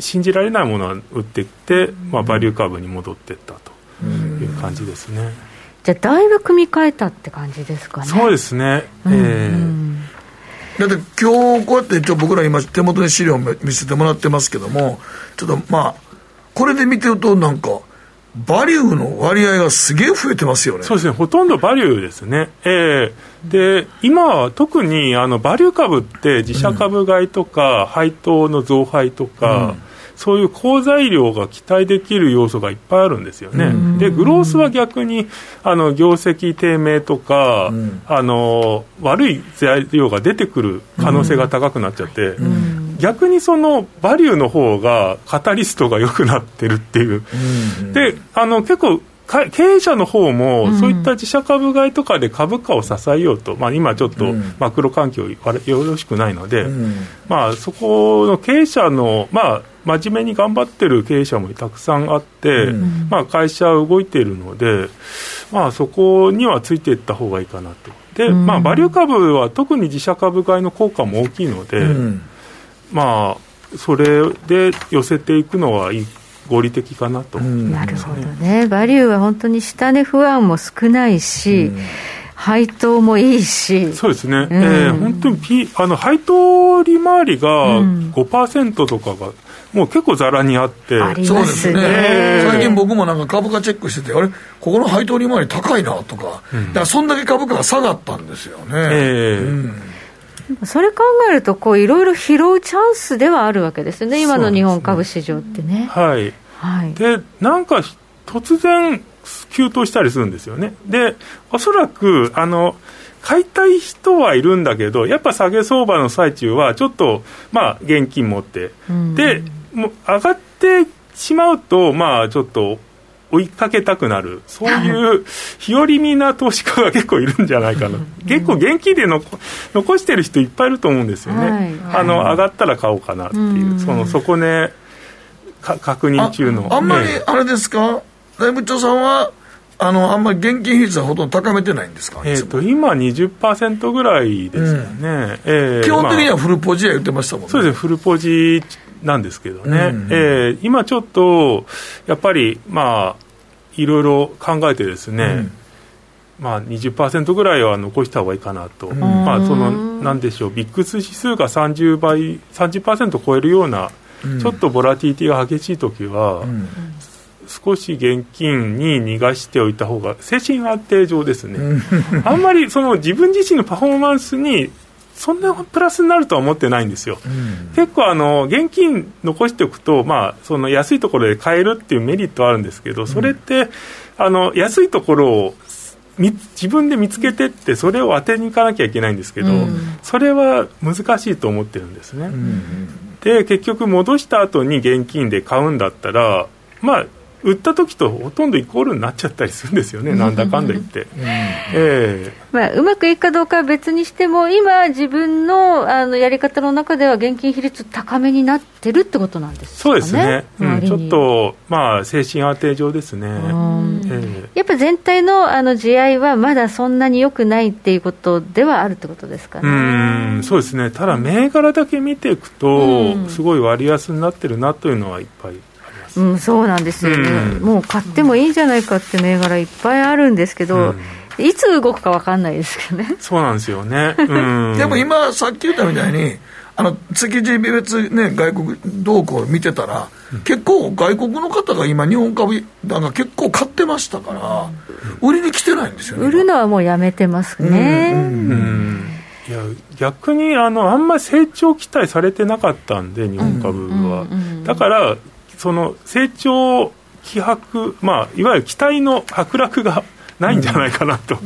信じられないものは売っていって、まあ、バリュー株に戻っていったという感じですね。じゃあ、だいぶ組み替えたって感じですかね。そうですね、えーだって今日こうやってちょ僕ら今手元に資料見せてもらってますけどもちょっとまあこれで見てるとなんかバリューの割合がすげえ増えてますよね。そうですね。ほとんどバリューですね。ええ。ー、で今は特にあのバリュー株って自社株買いとか、配当の増配とか、うんそういう好材料が期待できる要素がいっぱいあるんですよね。で、グロースは逆に、あの、業績低迷とか、うん、あの、悪い材料が出てくる可能性が高くなっちゃって、逆にそのバリューの方がカタリストが良くなってるっていう。で、あの、結構、経営者の方も、そういった自社株買いとかで株価を支えようと、まあ、今ちょっとマクロ環境よろしくないので、まあ、そこの経営者の、まあ、真面目に頑張ってる経営者もたくさんあって、うん、まあ、会社は動いているので、まあ、そこにはついていった方がいいかなと。で、うん、まあ、バリュー株は特に自社株買いの効果も大きいので、うん、まあ、それで寄せていくのはいい合理的かなと、なるほどね、バリューは本当に下値不安も少ないし、配当もいいし。そうですね。うん、えー、本当に、P、あの、配当利回りが5%とかが、もう結構ざらにあって。ありますね。最近僕もなんか株価チェックしてて、あれ、ここの配当利回り高いなとか、うん、だからそんだけ株価が下がったんですよね。えーうん。それ考えると、こういろいろ拾うチャンスではあるわけですよね、今の日本株市場ってね。はい、はい、でなんか突然、急騰したりするんですよね。で、おそらく、あの、買いたい人はいるんだけど、やっぱ下げ相場の最中は、ちょっと、まあ、現金持って、うん、で、もう上がってしまうと、まあ、ちょっと、追いかけたくなる、そういう日和見な投資家が結構いるんじゃないかな、(laughs) 結構現金での残してる人いっぱいいると思うんですよね、はい、あの上がったら買おうかなっていう、うその底値確認中の。あんまりあれですか、財務長さんはあのあんまり現金比率はほとんど高めてないんですか、えーと、今20%ぐらいですよね、うん、えー、基本的にはフルポジは言ってましたもんね、そうです。ねフルポジなんですけどね、うん、えー、今ちょっとやっぱりまあいろいろ考えてですね、うん。まあ20%ぐらいは残した方がいいかなと、うん、まあそのなんでしょうビックス指数が30倍30%超えるような、うん、ちょっとボラティティが激しい時は、うん、少し現金に逃がしておいた方が精神安定上ですね。あんまりその自分自身のパフォーマンスにそんなプラスになるとは思ってないんですよ、うん、結構あの、現金残しておくと、まあ、その安いところで買えるっていうメリットはあるんですけど、それって、あの安いところを自分で見つけてってそれを当てに行かなきゃいけないんですけど、うん、それは難しいと思ってるんですね、うん、で結局戻した後に現金で買うんだったらまあ売った時とほとんどイコールになっちゃったりするんですよね、なんだかんだ言って。えーまあ、うまくいくかどうかは別にしても、今、自分のあのやり方の中では、現金比率高めになってるってことなんです、ね、そうですね、うん、ちょっと、まあ、精神安定上ですね、えー、やっぱ全体のあの地合いは、まだそんなに良くないっていうことではあるってことですかね。うん。そうですね。ただ、銘柄だけ見ていくと、すごい割安になってるなというのはいっぱい。うん、そうなんですよね、うん、もう買ってもいいんじゃないかって銘柄いっぱいあるんですけど、うん、いつ動くか分かんないですけどね。そうなんですよね、(laughs) でも今、さっき言ったみたいに、あの築地別、ね、外国動向を見てたら、結構、外国の方が今、日本株、なんか結構買ってましたから、売りに来てないんですよね。売るのはもうやめてますね。うん。いや逆にあのあんまり成長期待されてなかったんで日本株は、だからその成長気迫、まあ、いわゆる期待の剥落がないんじゃないかなと、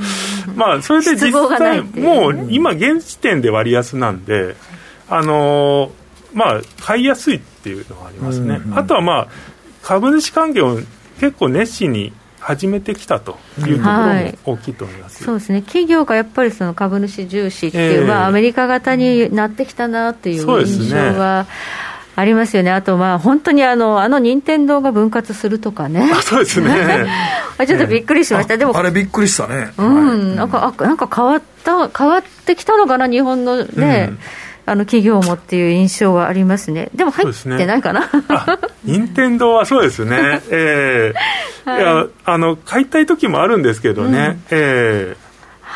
うん、(laughs) まあそれで実際、もう今、現時点で割安なんで、あのー、まあ、買いやすいっていうのがありますね、うんうん、あとは、まあ、株主還元を結構熱心に始めてきたというところも大きいと思います、はい、そうですね、企業がやっぱりその株主重視っていう、えー、まあ、アメリカ型になってきたなっていう印象は。ありますよね、あと、まあ、本当にあの、あの任天堂が分割するとかね。あそうですね。(laughs) ちょっとびっくりしました、でも、あれ、びっくりしたね。うん、なんか、あなんか変わった、変わってきたのかな、日本のね。うん。あの企業もっていう印象はありますね、でも入ってないかな、任天堂はそうですね、えー、(laughs) はい、いやあの買いたい時もあるんですけどね、うん、えー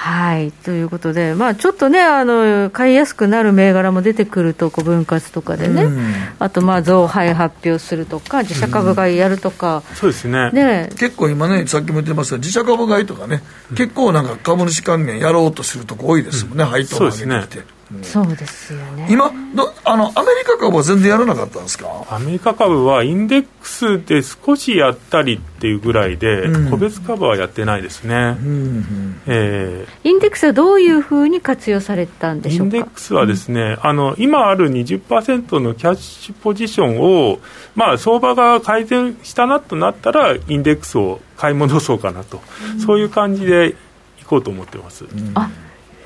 はい。ということで、まあ、ちょっとねあの、買いやすくなる銘柄も出てくると、こう分割とかでね、うん、あとまあ増配発表するとか、自社株買いやるとか、うん、そうですね。ね。結構今ね、さっきも言ってました自社株買いとかね、結構なんか株主還元やろうとするとこ多いですもんね、配当を上げてきて。そうですよね。今どあの、アメリカ株は全然やらなかったんですか？アメリカ株はインデックスで少しやったりっていうぐらいで、うん、個別株はやってないですね、うんうんえー、インデックスはどういうふうに活用されたんでしょうか？インデックスはですね、うん、あの今ある20%のキャッシュポジションを、まあ、相場が改善したなとなったら、インデックスを買い戻そうかなと、そういう感じでいこうと思ってます。あ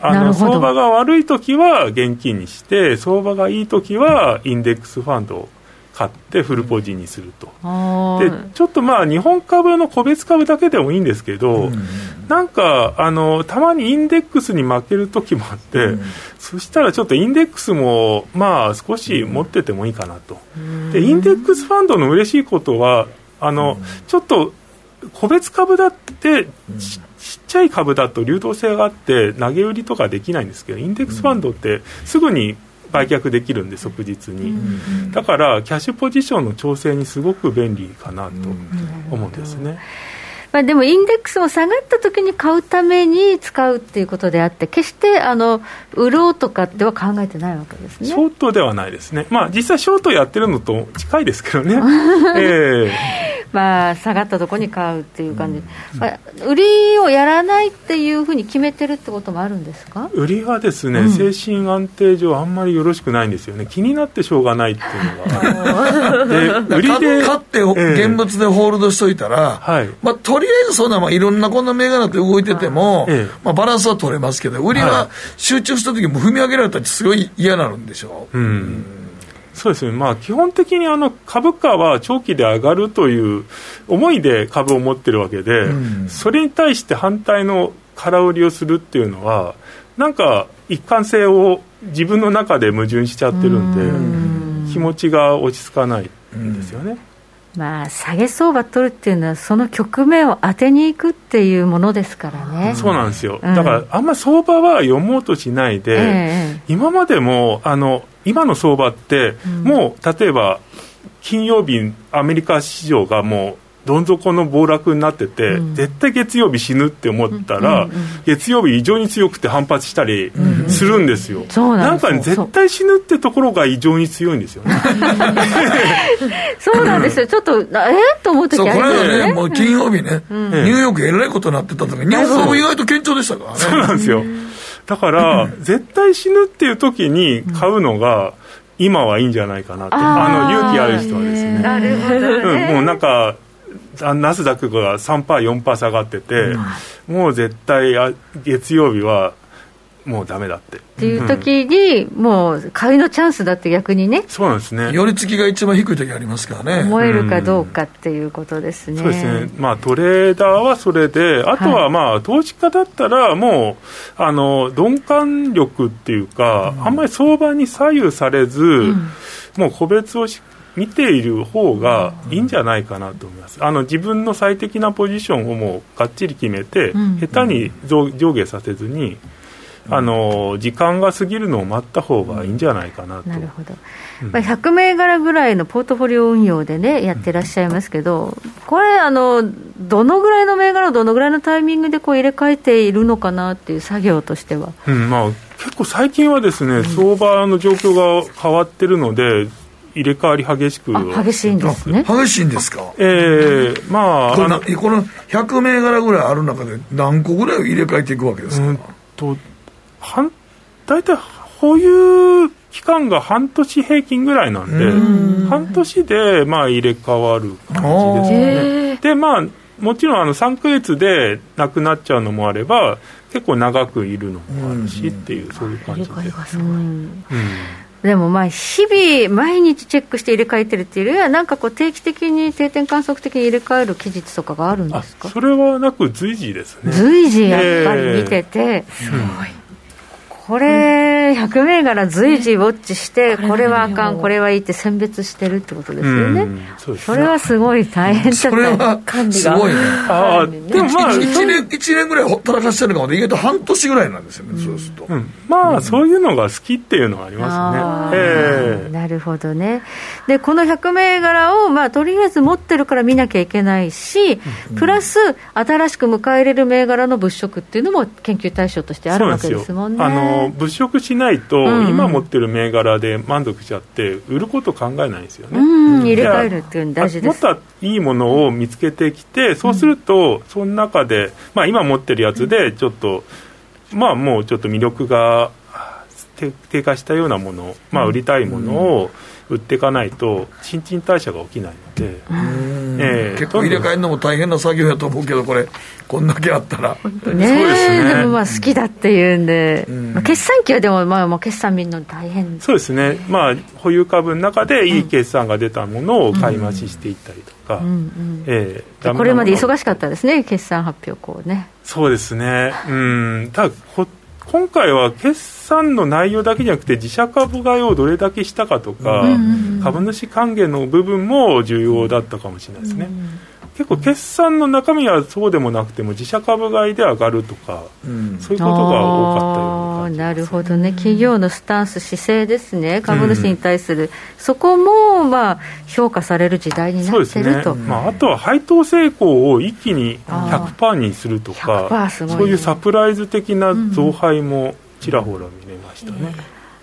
あの相場が悪い時は現金にして相場がいい時はインデックスファンドを買ってフルポジにすると、でちょっとまあ日本株の個別株だけでもいいんですけど、うん、なんかあのたまにインデックスに負ける時もあって、うん、そしたらちょっとインデックスもまあ少し持っててもいいかなと、うん、でインデックスファンドの嬉しいことはあの、ちょっと個別株だってちっちゃい株だと流動性があって投げ売りとかできないんですけどインデックスファンドってすぐに売却できるんで即日に、だからキャッシュポジションの調整にすごく便利かなと思うんですね。まあ、でもインデックスも下がった時に買うために使うっていうことであって、決してあの売ろうとかでは考えてないわけですね。ショートではないですね、まあ、実際、ショートやってるのと近いですけどね。(laughs) えーまあ、下がったところに買うっていう感じ、うん、まあ、売りをやらないっていうふうに決めてるってこともあるんですか？売りはですね、うん、精神安定上、あんまりよろしくないんですよね、気になってしょうがないっていうのが、(laughs) で売りで買って現物でホールドしといたら、えー、はい。まあ、とりあえずそんな、まあ、いろんなこんな銘柄って動いてても、えー、まあ、バランスは取れますけど、売りは集中した時も踏み上げられたら、すごい嫌なるんでしょ？う。うん。そうですね、まあ、基本的にあの株価は長期で上がるという思いで株を持ってるわけで、うん、それに対して反対の空売りをするっていうのは、なんか一貫性を自分の中で矛盾しちゃってるんで、気持ちが落ち着かないんですよね。まあ、下げ相場取るっていうのは、その局面を当てにいくっていうものですからね。そうなんですよ、うん、だから、あんまり相場は読もうとしないで、えー、今までもあの今の相場って、もう例えば金曜日、アメリカ市場がもうどん底の暴落になってて、うん、絶対月曜日死ぬって思ったら、うんうんうん、月曜日異常に強くて反発したりするんですよ、うんうん、なんか、ね、絶対死ぬってところが異常に強いんですよね。(laughs) そうなんですよ。ちょっとえと思う時ありますね。ねもう金曜日ね、ニューヨークえらいことになってた時日本株も意外と堅調でしたからね。そうなんですよ。だから、絶対死ぬっていう時に買うのが、今はいいんじゃないかなってあの勇気ある人はですね。なるほど、ね、うん、もうなんかナスダックが3%、4%下がってて、うん、もう絶対あ月曜日はもうだめだって。っていう時に、うん、もう買いのチャンスだって逆にね、そうなんですね寄り付きが一番低い時ありますからね。思えるかどうかっていうことですね。そうですね、まあ、トレーダーはそれで、あとはまあ、投資家だったら、もうあの鈍感力っていうか、うん、あんまり相場に左右されず、もう個別をし見ている方がいいんじゃないかなと思います、あの自分の最適なポジションをもうがっちり決めて、下手に上下させずに、あの時間が過ぎるのを待った方がいいんじゃないかなと。なるほど、うん、100銘柄ぐらいのポートフォリオ運用でね、やってらっしゃいますけど、これあの、どのぐらいの銘柄をどのぐらいのタイミングでこう入れ替えているのかなっていう作業としては。うん。まあ、結構最近はですね、相場の状況が変わってるので、入れ替わり激しく激しいんですね。激しいんですか？ええー、まあこのこの100銘柄ぐらいある中で何個ぐらい入れ替えていくわけですか、うんと半大体保有期間が半年平均ぐらいなんで、ん。半年でまあ入れ替わる感じですね。で、まあ、もちろんあの3か月でなくなっちゃうのもあれば、結構長くいるのもあるしっていう、そういう感じで。でもまあ日々、毎日チェックして入れ替えてるっていうよりは、なんかこう定期的に定点観測的に入れ替える期日とかがあるんですか？それはなく随時ですね。随時やっぱり見てて、すごい。これ、100銘柄随時ウォッチして、これはあかん、これはいいって選別してるってことですよね。それはすごい大変だったそれは管理が。すごいね。ああ、でもまあ、1年、1年ぐらいほったらかしてるのが、意外と半年ぐらいなんですよね、そうすると。まあ、そういうのが好きっていうのはありますね。ええ。なるほどね。で、この100銘柄を、まあ、とりあえず持ってるから見なきゃいけないし、プラス、新しく迎え入れる銘柄の物色っていうのも研究対象としてあるわけですもんね。物色しないと、今持ってる銘柄で満足しちゃって、売ること考えないですよね。入れ替えるっていうの大事です。もっといいものを見つけてきて、そうすると、その中で、まあ、今持ってるやつで、ちょっと、まあ、もうちょっと魅力が低下したようなもの、まあ、売りたいものを売っていかないと、新陳代謝が起きないので。えー、結構入れ替えるのも大変な作業やと思うけど、これ、こんだけあったら。ねそうですね。でもまあ好きだっていうんで、まあ、決算期はでも、まあ、もう決算見るの大変。そうですね、まあ、保有株の中でいい決算が出たものを買い増ししていったりとか、えー、これまで忙しかったですね、決算発表こうね。そうですね、うん、ただ今回は決算の内容だけじゃなくて自社株買いをどれだけしたかとか、株主還元の部分も重要だったかもしれないですね。結構決算の中身はそうでもなくても自社株買いで上がるとか、うん、そういうことが多かったような、ね、なるほどね。企業のスタンス姿勢ですね。株主に対する、うん、そこもまあ評価される時代になってると、ね、まあ、あとは配当成功を一気に100%にするとか、ね、そういうサプライズ的な増配もちらほら見れましたね。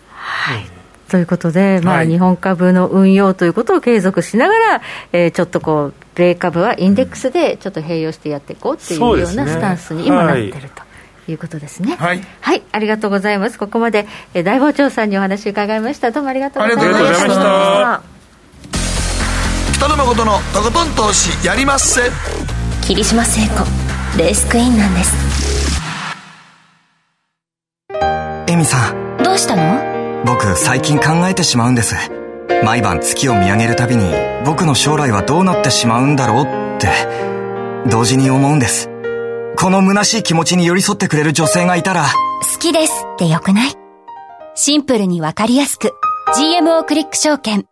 はい。ということで、まあ、日本株の運用ということを継続しながら、えー、ちょっとこう、米株はインデックスでちょっと併用してやっていこうっていうようなスタンスに今なってると。いうことですね、はい、はい、ありがとうございます。ここまで、えー、大傍聴さんにお話伺いました。どうもありがとうございました。北野誠のとことん投資やりまっせ。霧島聖子レースクイーンなんです。エミさん。どうしたの？僕最近考えてしまうんです毎晩月を見上げるたびに僕の将来はどうなってしまうんだろうって同時に思うんです。この虚しい気持ちに寄り添ってくれる女性がいたら。好きです。ってよくない？シンプルにわかりやすく。GMO クリック証券。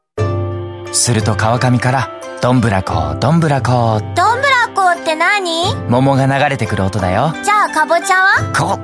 すると川上からどんぶらこどんぶらこどんぶらこって何？桃が流れてくる音だよ。じゃあかぼちゃは？こ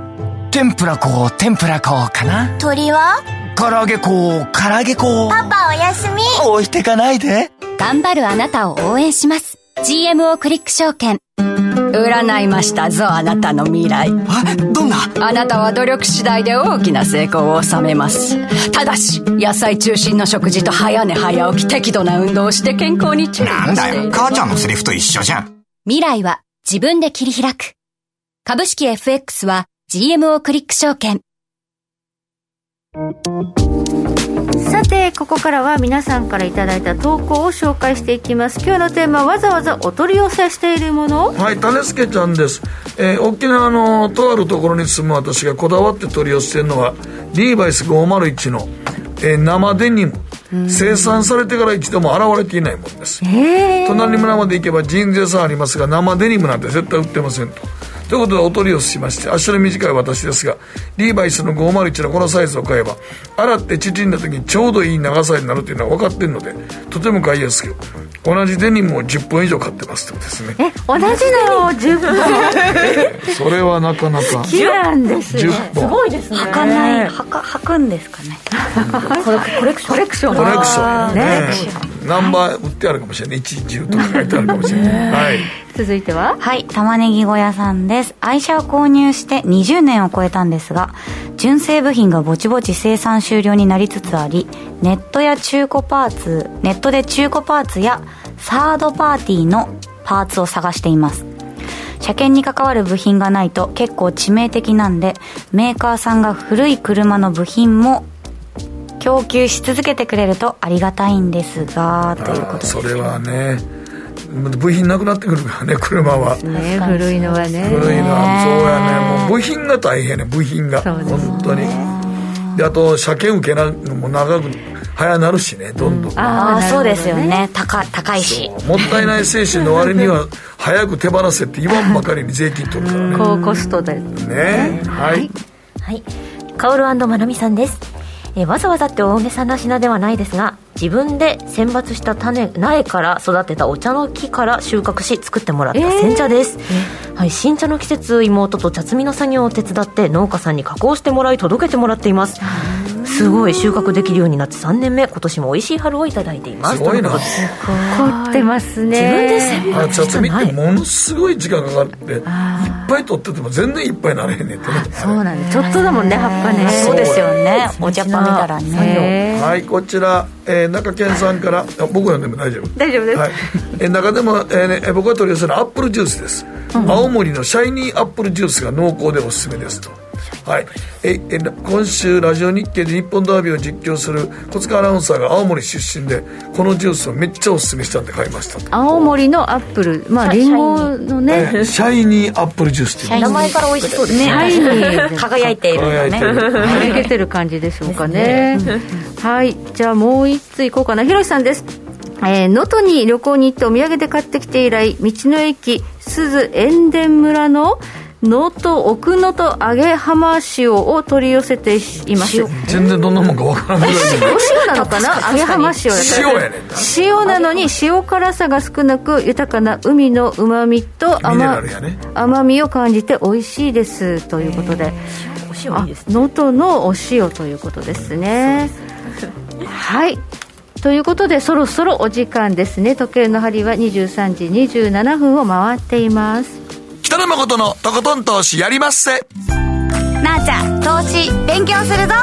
天ぷらこ天ぷらこかな鳥は？唐揚げ粉、唐揚げ粉。パパおやすみ。置いてかないで。頑張るあなたを応援します。GMO クリック証券。占いましたぞあなたの未来。あどんな？あなたは努力次第で大きな成功を収めます。ただし野菜中心の食事と早寝早起き適度な運動をして健康に注意なんだよ。母ちゃんのセリフと一緒じゃん。未来は自分で切り開く。株式 FX は GMO クリック証券。さてここからは皆さんからいただいた投稿を紹介していきます。今日のテーマはわざわざお取り寄せしているもの。はい種助ちゃんです、えー、沖縄のとあるところに住む私がこだわって取り寄せてるのはリーバイス501の、えー、生デニム。生産されてから一度も現れていないものです、隣村まで行けばジーンズ屋さんありますが生デニムなんて絶対売ってませんとということでお取り寄せしまして足の短い私ですがリーバイスの501のこのサイズを買えば洗って縮んだ時にちょうどいい長さになるというのは分かってるのでとても買いやすく同じデニムを10本以上買ってますってことですね。え同じのを10本それはなかなか。好きなんですね。すごいですね。履かない？履か履くんですかね。(laughs) コレクション。コレクション。コレクション。ねナンバー売ってあるかもしれない。1 10とか書いてあるかもしれない、(laughs) はい。続いては？はい。玉ねぎ小屋さんです。愛車を購入して20年を超えたんですが純正部品がぼちぼち生産終了になりつつありネットや中古パーツネットで中古パーツやサードパーティーのパーツを探しています。車検に関わる部品がないと結構致命的なんでメーカーさんが古い車の部品も供給し続けてくれるとありがたいんですがということです。それはね部品なくなってくるからね (laughs) 車は、ね、古いのはね。古いのはそうやね。もう部品が大変ね部品が、ね、本当に。であと車検受けなのも長く早なるしねどん。どん、うん、ああ、そうですよね。高高いし。もったいない精神の割には (laughs) 早く手放せって言わんばかりに税金取るからね。高コストで。ねはい、はい、カオルまなみさんですえわざわざって大げさな品ではないですが自分で選抜した種苗から育てたお茶の木から収穫し作ってもらった煎茶です、えー、はい、新茶の季節妹と茶摘みの作業を手伝って農家さんに加工してもらい届けてもらっていますすごい収穫できるようになって3年目今年も美味しい春をいただいています。すごいな。凝ってますね。自分で選抜茶摘みってものすごい時間かかっていっぱい取ってても全然いっぱいなれへんねんって。ねそうなんです。ちょっとだもんね葉っぱね。そうですよね。お茶っ葉見たらね。はいこちら、えー、中堅さんから僕らでも大丈夫。大丈夫です、はい。えー、中でも、えーね、僕が取り寄せるアップルジュースです、うん、青森のシャイニーアップルジュースが濃厚でおすすめですとはい、ええ今週ラジオ日経で日本ダービーを実況する小塚アナウンサーが青森出身でこのジュースをめっちゃおすすめしたんで買いました青森のアップルまあリンゴのね。シャイニーアップルジュースっていう名前から美味しそうですね。シャイニー輝いている輝いてる輝けてる。感じでしょうかねはい。じゃあもう一ついこうかな。ひろしさんです。えー、能登に旅行に行ってお土産で買ってきて以来道の駅鈴塩田村の能登奥能登揚げ浜塩を取り寄せています全然どんなもんかわからないお塩なのかな？揚げ浜塩だ塩やねん塩なのに塩辛さが少なく豊かな海のうまみと甘,、ね、甘みを感じて美味しいですということで。能登のお塩ということですね。はい。ということでそろそろお時間ですね。時計の針は23時27分を回っています北野誠のとことん投資やりまっせ。なあちゃん投資勉強するぞ。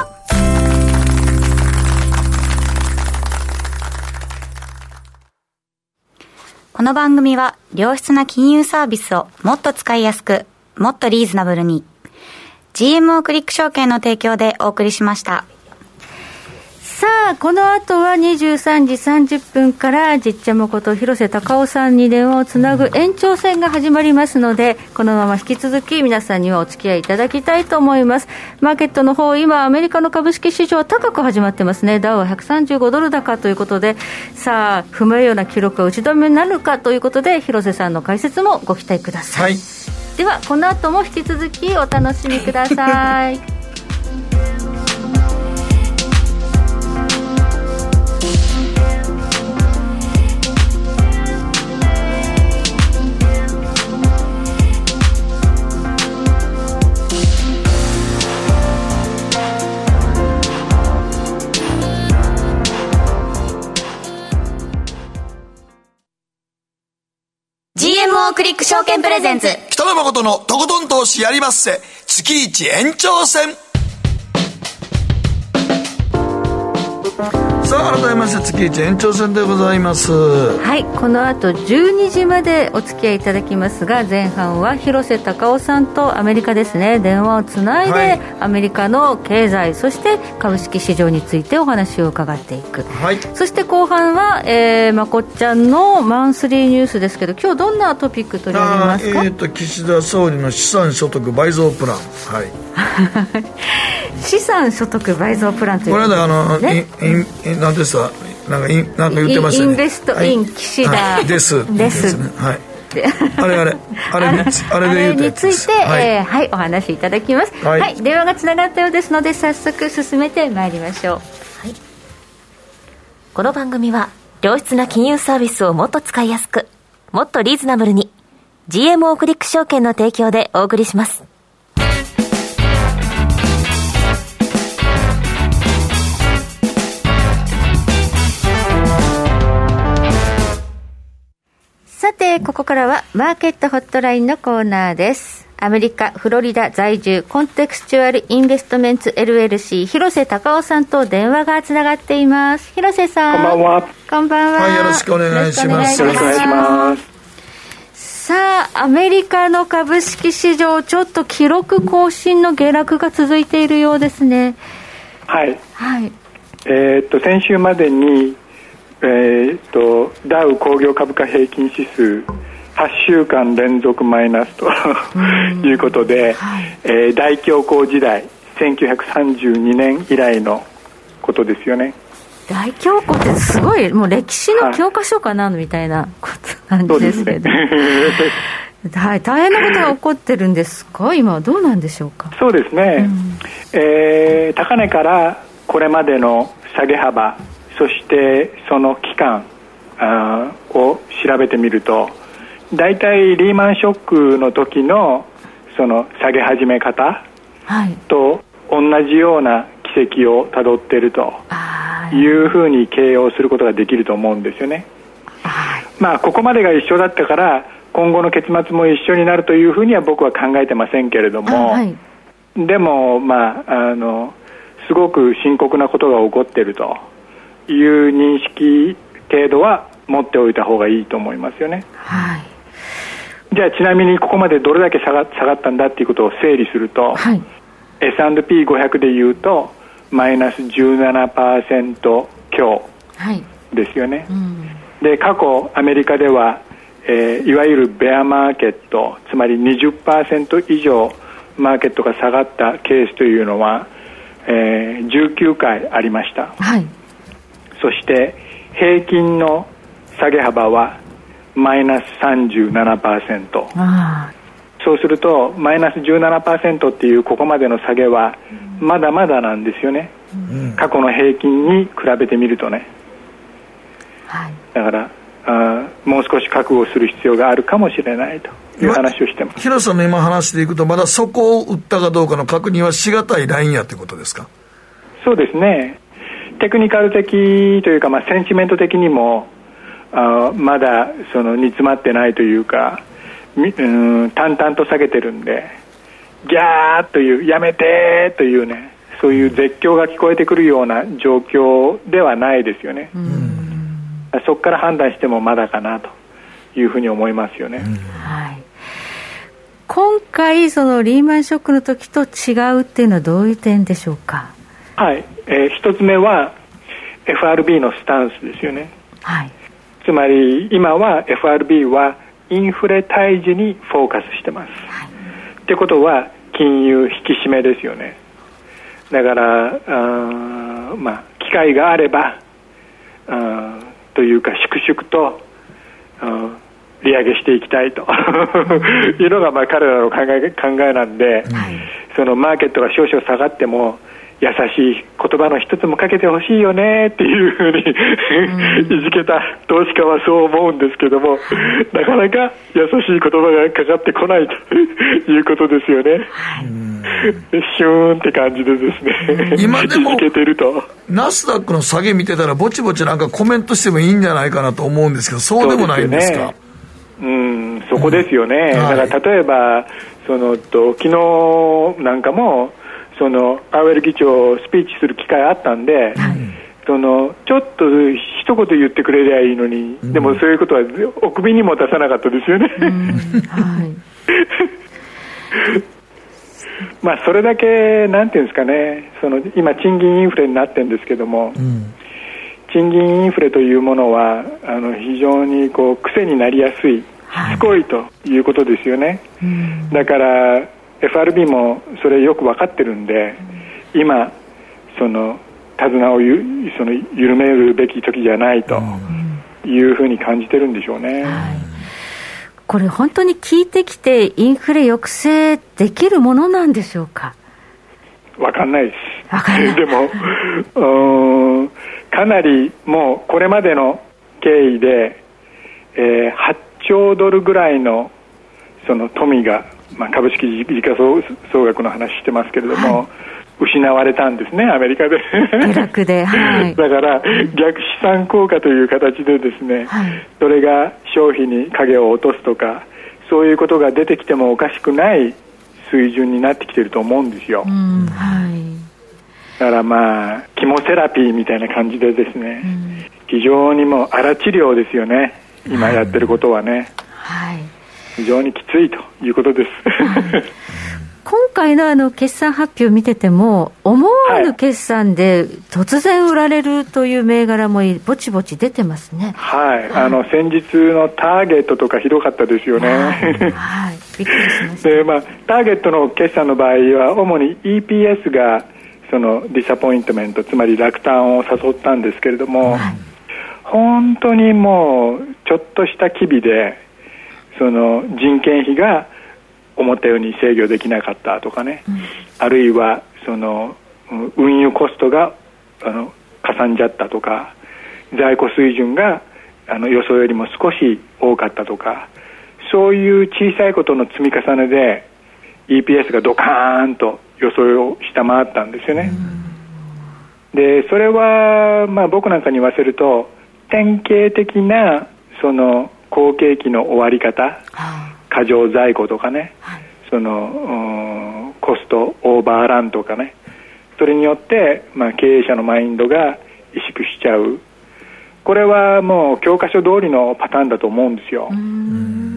この番組は良質な金融サービスをもっと使いやすくもっとリーズナブルに。GMO クリック証券の提供でお送りしました。さあ、この後は23時30分から、じっちゃまこと広瀬隆夫さんに電話をつなぐ延長戦が始まりますので、このまま引き続き皆さんにはお付き合いいただきたいと思います。マーケットの方、今、アメリカの株式市場は高く始まってますね。ダウは135ドル高ということで、さあ、不明ような記録が打ち止めになるかということで、広瀬さんの解説もご期待ください。はい、では、この後も引き続きお楽しみください。(laughs) GMO クリック証券プレゼンツ。北野誠のとことん投資やりまっせ。月一延長戦。さあ改めまして月一延長戦でございます。はいこの後12時までお付き合いいただきますが前半は広瀬隆夫さんとアメリカですね。電話をつないで、はい、アメリカの経済そして株式市場についてお話を伺っていく、はい、そして後半は、えー、まこっちゃんのマンスリーニュースですけど今日どんなトピック取り上げますか？えーと、岸田総理の資産所得倍増プラン。はい。(laughs) 資産所得倍増プランというこれはあの、ね、なんですかなんかインなんか言ってましたね。インベストイン岸田、はい、です。です。ね。はい。あれあれ。あれ (laughs) にあれについて、はい、えー、はい、お話しいただきます、はい、はい、電話がつながったようですので早速進めてまいりましょう、はい、この番組は良質な金融サービスをもっと使いやすくもっとリーズナブルに GMO クリック証券の提供でお送りしますさて、ここからはマーケットホットラインのコーナーです。アメリカ、フロリダ在住、コンテクスチュアルインベストメンツ LLC、広瀬隆夫さんと電話がつながっています。広瀬さん。こんばんは。こんばんは。はい、よろしくお願いします。よろしくお願いします。さあ、アメリカの株式市場、ちょっと記録更新の下落が続いているようですね。はい。はい。えー、っと、先週までに、えーと、ダウ工業株価平均指数8週間連続マイナスということで、はい、えー、大恐慌時代1932年以来のことですよね。大恐慌ってすごいもう歴史の教科書かな、みたいなことなんですけど、ね、(laughs) 大変なことが起こってるんですか？今はどうなんでしょうか？そうですね、うん、えー、高値からこれまでの下げ幅そしてその期間を調べてみると大体リーマンショックの時のその下げ始め方と同じような軌跡をたどっているというふうに形容することができると思うんですよね。まあここまでが一緒だったから今後の結末も一緒になるというふうには僕は考えてませんけれども、はい、でもまああのすごく深刻なことが起こっているという認識程度は持っておいた方がいいと思いますよね。はい、じゃあちなみにここまでどれだけ下が下がったんだっていうことを整理すると、はい、S&P500 でいうとマイナス17%強ですよね。はいうん、で過去アメリカでは、えー、いわゆるベアマーケットつまり20%以上マーケットが下がったケースというのは、えー、19回ありました。はいそして平均の下げ幅はマイナス37%そうするとマイナス17%っていうここまでの下げはまだまだなんですよね、うん、過去の平均に比べてみるとね、はい、だからあもう少し覚悟する必要があるかもしれないという話をしてます。広瀬さんの今話でいくとまだそこを打ったかどうかの確認はしがたいラインやということですか？そうですねテクニカル的というか、まあ、センチメント的にもあまだその煮詰まってないというか、うん、淡々と下げてるんでギャーというやめてというねそういう絶叫が聞こえてくるような状況ではないですよね。そこから判断してもまだかなというふうに思いますよね、はい、今回そのリーマンショックの時と違うっていうのはどういう点でしょうか？はい、えー、一つ目は FRB のスタンスですよね、はい、つまり今は FRB はインフレ退治にフォーカスしてます、はい、ってことは金融引き締めですよね。だからあまあ機会があればあというか粛々と利上げしていきたいと。(laughs) いうのがまあ彼らの考え考えなんで、はい、そのマーケットが少々下がっても優しい言葉の一つもかけてほしいよねっていうふうにいじけた投資家はそう思うんですけども、(laughs) なかなか優しい言葉がかかってこないということですよね。シューンって感じでですね、今でも、ナスダックの下げ見てたら、ぼちぼちなんかコメントしてもいいんじゃないかなと思うんですけど、そうでもないんですか？うん、そこですよね、だから例えば、そのと昨日なんかも、そのパウエル議長、スピーチする機会あったんで、そのちょっと一言言ってくれりゃいいのに、でもそういうことはお首にも出さなかったですよね。(laughs) まあそれだけ、なんていうんですかね、その今、賃金インフレになってるんですけども、賃金インフレというものは、あの非常にこう癖になりやすい、しつこいということですよね。だから FRB もそれよく分かってるんで、今、その手綱をゆその緩めるべき時じゃないというふうに感じてるんでしょうね。これ、本当に効いてきて、インフレ抑制できるものなんでしょうか？わかんないです。でもうん、かなりもうこれまでの経緯で、えー、8兆ドルぐらいのその富が、まあ、株式時価総総額の話してますけれども、はい。失われたんですね、アメリカで。下落で、(laughs) はい、だから、逆資産効果という形でですね、はい、それが消費に影を落とすとか、そういうことが出てきてもおかしくない水準になってきてると思うんですよ。はい、だからまあ、キモセラピーみたいな感じでですね、非常にもう荒治療ですよね、今やってることはね。はい、非常にきついということです。(laughs) 今回のあの決算発表を見てても、思わぬ決算で突然売られるという銘柄もぼちぼち出てますね。はい、あの先日のターゲットとかひどかったですよね。はい、びっくりしました。で、まあターゲットの決算の場合は主に EPS がそのディサポイントメントつまり落胆を誘ったんですけれども、はい、本当にもうちょっとした機微でその人件費が思ったように制御できなかったとかね、うん、あるいはその運輸コストがあのかさんじゃったとか。在庫水準があの予想よりも少し多かったとか。そういう小さいことの積み重ねで EPS がドカーンと予想を下回ったんですよね、うん、でそれは、まあ、僕なんかに言わせると典型的なその好景気の終わり方、過剰在庫とかね、はい、そのコストオーバーランとかねそれによって、まあ、経営者のマインドが萎縮しちゃう。これはもう教科書通りのパターンだと思うんですよ。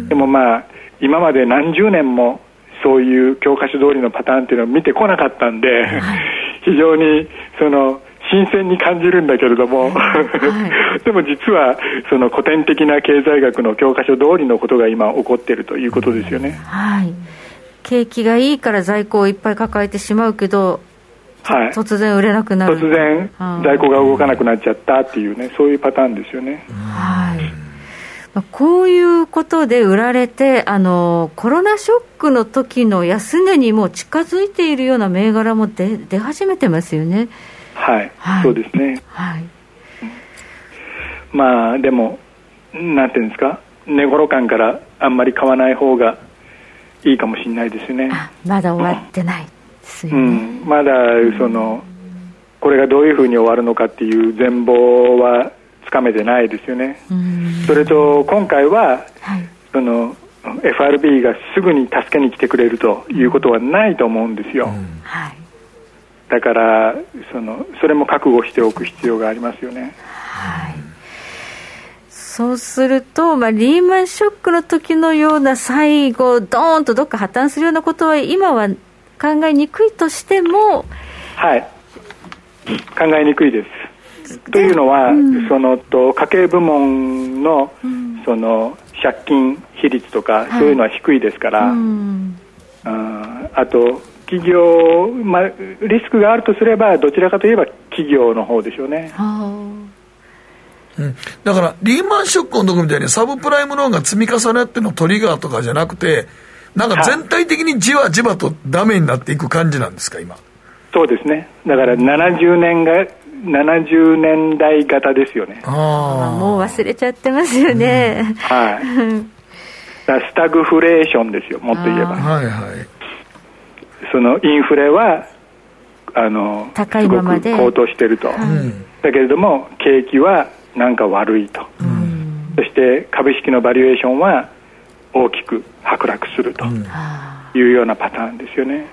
でもまあ今まで何十年もそういう教科書通りのパターンっていうのを見てこなかったんで、はい、(laughs) 非常にその新鮮に感じるんだけれども、はい、(laughs) でも実はその古典的な経済学の教科書通りのことが今起こっているということですよね、はい、景気がいいから在庫をいっぱい抱えてしまうけど、はい、突然売れなくなる。突然在庫が動かなくなっちゃったっていうねそういうパターンですよね。はい。こういうことで売られてあの、コロナショックの時の安値にも近づいているような銘柄も出出始めてますよね。はい、はい、そうですね。はい。まあ、でも、なんていうんですか、値頃感からあんまり買わない方がいいかもしれないですね。まだ終わってないですよね。うん、まだ、その、これがどういうふうに終わるのかっていう全貌はつかめてないですよね。それと、今回は、はい、その、FRB がすぐに助けに来てくれるということはないと思うんですよ。うん、はい。だからそのそれも覚悟しておく必要がありますよね。はい。そうすると、まあ、リーマンショックの時のような最後、ドーンとどっか破綻するようなことは、今は考えにくいとしても、はい、考えにくいです。というのは、うん、そのと家計部門の,、その借金比率とか、そういうのは低いですから、うん、ああと企業、まあ、リスクがあるとすれば、どちらかといえば企業の方でしょうね。うん、だから、リーマンショックの時みたいにサブプライムローンが積み重なってのトリガーとかじゃなくて、なんか全体的にじわじわとダメになっていく感じなんですか、今？そうですね。だから70年が、70年代型ですよね。ああ。もう忘れちゃってますよね。うん、はい。(laughs) スタグフレーションですよ、もっと言えば。はいはい。そのインフレはあの高いままで。高騰していると、うん、だけれども景気はなんか悪いと、うん、そして株式のバリュエーションは大きく剥落するというようなパターンですよね。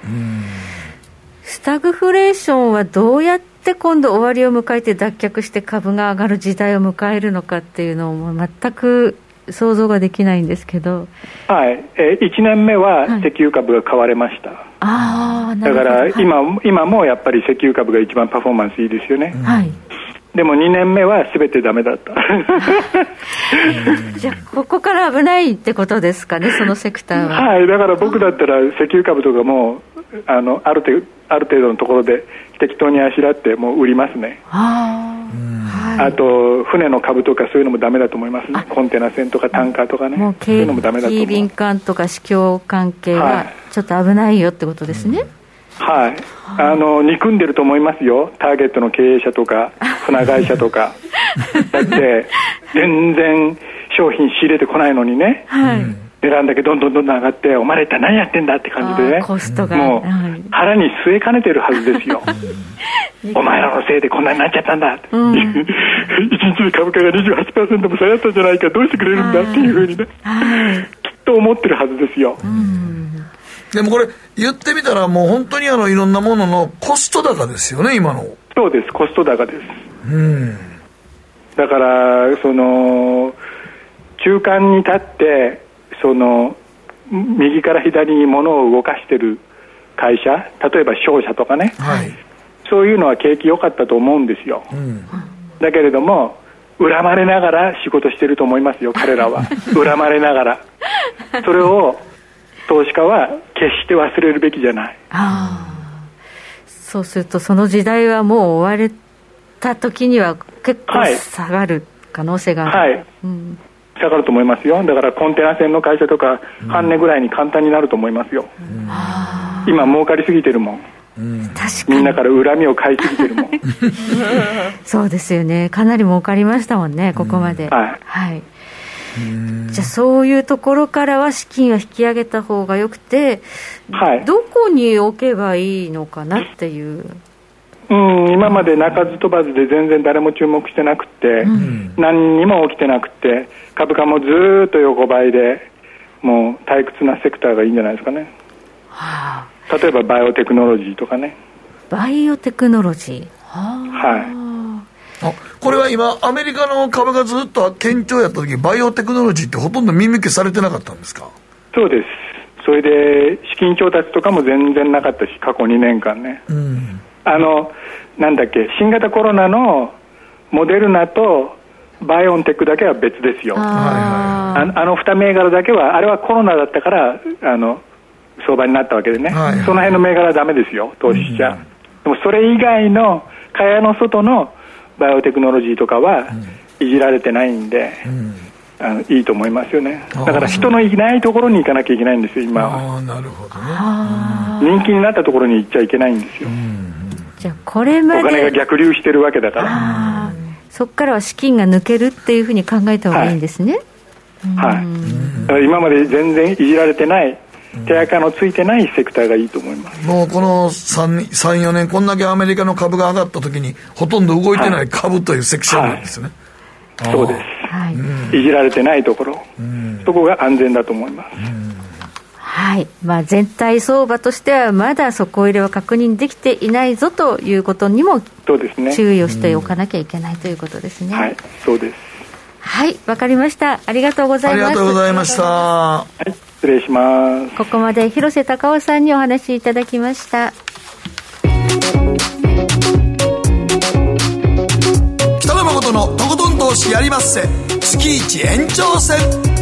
スタグフレーションはどうやって今度終わりを迎えて脱却して株が上がる時代を迎えるのかっていうのを全く想像ができないんですけど、はい、えー、1年目は石油株が買われました、はい、だから今はい、今もやっぱり石油株が一番パフォーマンスいいですよね、はい、でも2年目はすべてだめだった。(laughs) じゃあここから危ないってことですかねそのセクターは。はい。だから僕だったら石油株とかもあのある程度ある程度のところで適当にあしらってもう売りますね。ああと船の株とかそういうのもだめだと思いますね。コンテナ船とかタンカーとかね。もうそういうのもダメだと思う。便関とか市況関係はちょっと危ないよってことですね、はい、あの憎んでると思いますよ、ターゲットの経営者とか、船会社とか、(laughs) だって、全然商品仕入れてこないのにね、はい、値段だけどんどんどんどん上がって、お前ら一体何やってんだって感じでね、コストがもう、腹に据えかねてるはずですよ。(laughs) お前らのせいでこんなになっちゃったんだって、うん、(laughs) 1日で株価が28%も下がったんじゃないか、どうしてくれるんだっていうふうにね、きっと思ってるはずですよ。でもこれ、言ってみたら、もう本当にあのいろんなもののコスト高ですよね、今の。そうです、コスト高です。うん、だから、その、中間に立って、その右から左に物を動かしている会社例えば商社とかね、はい、そういうのは景気良かったと思うんですよ、うん、だけれども恨まれながら仕事してると思いますよ彼らは。(laughs) 恨まれながら。それを投資家は決して忘れるべきじゃない。そうするとその時代はもう終われた時には結構下がる可能性がある、はい、うん下がると思いますよ。だからコンテナ船の会社とか半値ぐらいに簡単になると思いますよ、うん、今儲かりすぎてるもん。うん、みんなから恨みを買いすぎてるもん。(laughs) そうですよね。かなり儲かりましたもんねここまで、うん、はい、はい、じゃあそういうところからは資金は引き上げた方がよくて、はい、どこに置けばいいのかなっていう。うん、今まで鳴かず飛ばずで全然誰も注目してなくて、うん、何にも起きてなくて株価もずっと横ばいでもう退屈なセクターがいいんじゃないですかね、はあ、例えばバイオテクノロジーとかね。バイオテクノロジー。はい。あ。これは今アメリカの株がずっと堅調やった時バイオテクノロジーってほとんど見向きされてなかったんですか？そうです。それで資金調達とかも全然なかったし過去2年間ね、うん。あのなんだっけ新型コロナのモデルナとバイオンテックだけは別ですよ。ああの2銘柄だけはあれはコロナだったからあの相場になったわけでね、はいはい、その辺の銘柄はだめですよ投資しちゃ、うん、でもそれ以外の蚊帳の外のバイオテクノロジーとかはいじられてないんで、うん、あのいいと思いますよね。だから人のいないところに行かなきゃいけないんですよ今は。あなるほどね。人気になったところに行っちゃいけないんですよ、うんじゃこれまでお金が逆流してるわけだからそこからは資金が抜けるっていうふうに考えた方がいいんですね。はい、はい、今まで全然いじられてない手垢のついてないセクターがいいと思います。もうこの34年こんだけアメリカの株が上がった時にほとんど動いてない株というセクションなんですね、はい、そうです、はい、いじられてないところ、そこが安全だと思います、はいまあ、全体相場としてはまだ底入れは確認できていないぞということにも注意をしておかなきゃいけないということですね。はい、そうです。はい、わかりました。ありがとうございます。ありがとうございました。はい、失礼します。ここまで広瀬隆夫さんにお話しいただきました。北野誠のとことん投資やりまっせ。月一延長戦。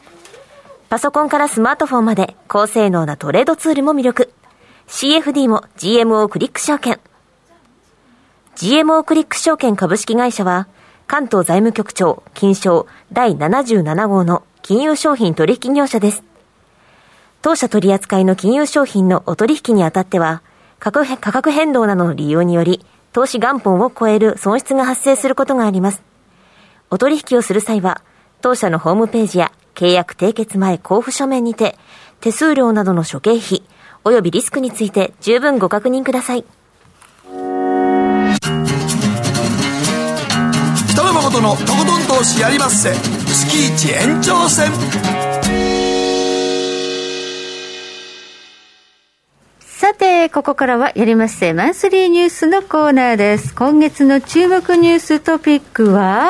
パソコンからスマートフォンまで高性能なトレードツールも魅力。CFD も GMO クリック証券。GMO クリック証券株式会社は、関東財務局長、金賞第77号の金融商品取引業者です。当社取扱いの金融商品のお取引にあたっては、価格変動などの理由により、投資元本を超える損失が発生することがあります。お取引をする際は、当社のホームページや契約締結前交付書面にて、手数料などの諸経費、及びリスクについて十分ご確認ください。北野誠のとことん投資やりまっせ月一延長戦さて、ここからはやりまっせマンスリーニュースのコーナーです。今月の注目ニューストピックは？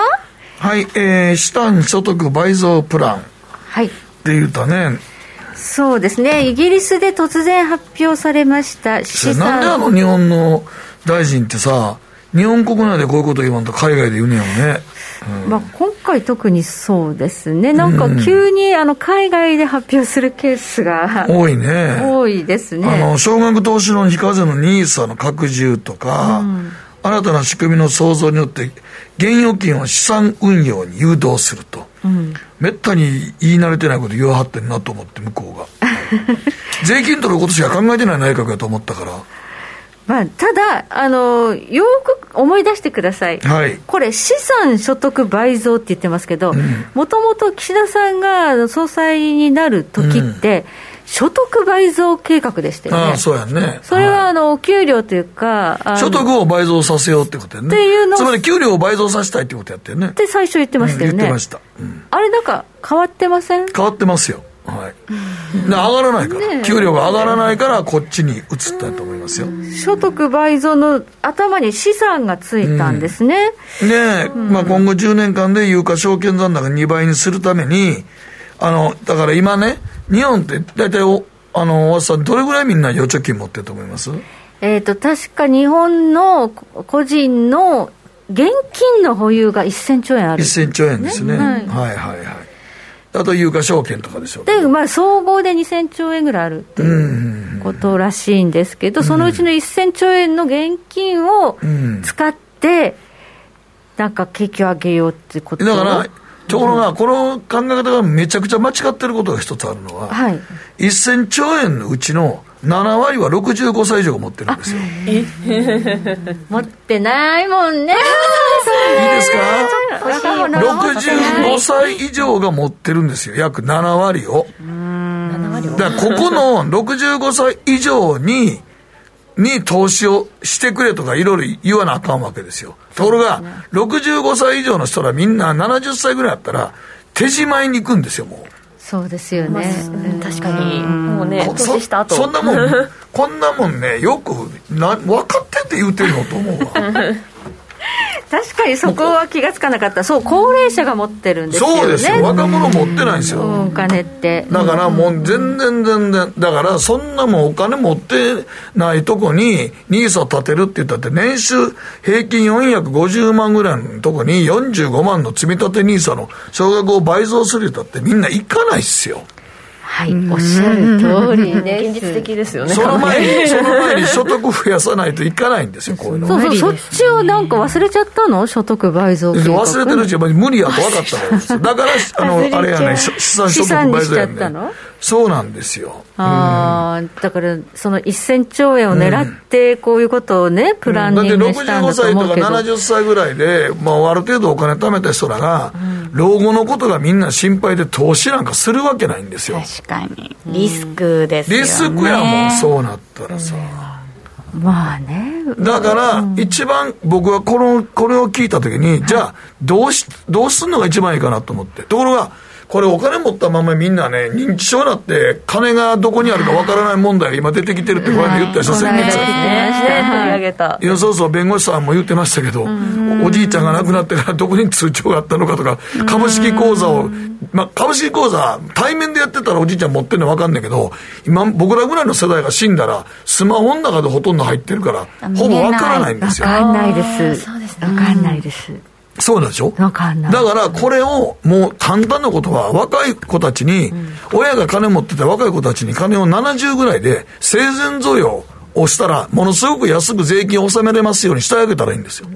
はい、えー、資産所得倍増プラン。はい。って言うたね。そうですね。イギリスで突然発表されました資産。なんであの日本の大臣ってさ、日本国内でこういうこと言わんと海外で言うねやろね。うん、まあ、今回特にそうですね、なんか急にあの海外で発表するケースが、多いね。多いですね。あの、少額投資の非課税の NISA の拡充とか、うん、新たな仕組みの創造によって、現預金を資産運用に誘導すると。うん、めったに言い慣れてないこと言わはってんなと思って、向こうが。(laughs) 税金取ることしか考えてない内閣やと思ったから。まあ、ただあの、よく思い出してください、はい、これ、資産所得倍増って言ってますけど、もともと岸田さんが総裁になる時って、うん所得倍増計画でしたよね。ああそうやね。それは、あの、給料というか、所得を倍増させようってことやね。っていうのつまり給料を倍増させたいってことやってね。って最初言ってましたよね。うん、言ってました。うん、あれなんか変わってません？変わってますよ。はい、で上がらないから、ね、給料が上がらないからこっちに移ったと思いますよ所得倍増の頭に資産がついたんですね、うん、で、まあ、今後10年間で有価証券残高2倍にするためにあのだから今ね日本って大体おあのさんどれぐらいみんな預貯金持ってると思います？えっ、と確か日本の個人の現金の保有が1000兆円ある、ね、1000兆円ですね、はい、はいはいはい。あと有価証券とかでしょうで、まあ、総合で2000兆円ぐらいあるっていうことらしいんですけど、そのうちの1000兆円の現金を使って、なんか景気を上げようってことだから、ところが、この考え方がめちゃくちゃ間違ってることが一つあるのは、はい、1000兆円のうちの7割は65歳以上が持ってるんですよ。持ってないもんね。いいですか ?65 歳以上が持ってるんですよ。約7割を。だからここの65歳以上に、に投資をしてくれとかいろいろ言わなあかんわけですよ。ところが、65歳以上の人らみんな70歳ぐらいやったら、手仕舞いに行くんですよ、もう。そうですよね、確かに、もうね、年した後そんなもん、こんなもんね、よくな分かってって言うてるのと思うわ。(laughs) 確かにそこは気が付かなかった、そう、高齢者が持ってるんですよね。そうですよ、若者持ってないんですよ。お金って。だからもう全然全然、だからそんなもんお金持ってないとこに、ニーサ立てるって言ったって、年収平均450万ぐらいのとこに45万の積み立てニーサの少額を倍増するったってみんな行かないっすよ。はい、おっしゃる通りで (laughs) 現実的ですよね。その前に、(laughs) その前に所得増やさないといかないんですよ、こういうの。そうそう、そっちをなんか忘れちゃったの？所得倍増計画。忘れてるうちは無理やと分かったからですだから、(laughs) あの、あれやね、資産所得倍増やね。そうなんですよ。ああ、だから、その1000兆円を狙って、こういうことをね、プランニングしたんだと思うけど、だって65歳とか70歳ぐらいで、まあ、ある程度お金貯めた人らが、老後のことがみんな心配で投資なんかするわけないんですよ。確かに。リスクですよね。リスクやもん、そうなったらさ。まあね。だから、一番僕はこの、これを聞いたときに、じゃあ、どうし、どうすんのが一番いいかなと思って。ところが、これお金持ったままみんなね、認知症になって、金がどこにあるかわからない問題が今出てきてるって、これ言ったでしょ、先月。いや、そうそう、弁護士さんも言ってましたけど、おじいちゃんが亡くなってからどこに通帳があったのかとか、株式口座を、まあ、株式口座、対面でやってたらおじいちゃん持ってるのわかんないけど、今、僕らぐらいの世代が死んだら、スマホの中でほとんど入ってるから、ほぼわからないんですよ。わかんないです。わかんないです。そうなんでしょ？だからこれをもう簡単なことは若い子たちに、親が金持ってて若い子たちに金を70ぐらいで生前贈与をしたら、ものすごく安く税金を納めれますようにしてあげたらいいんですよ。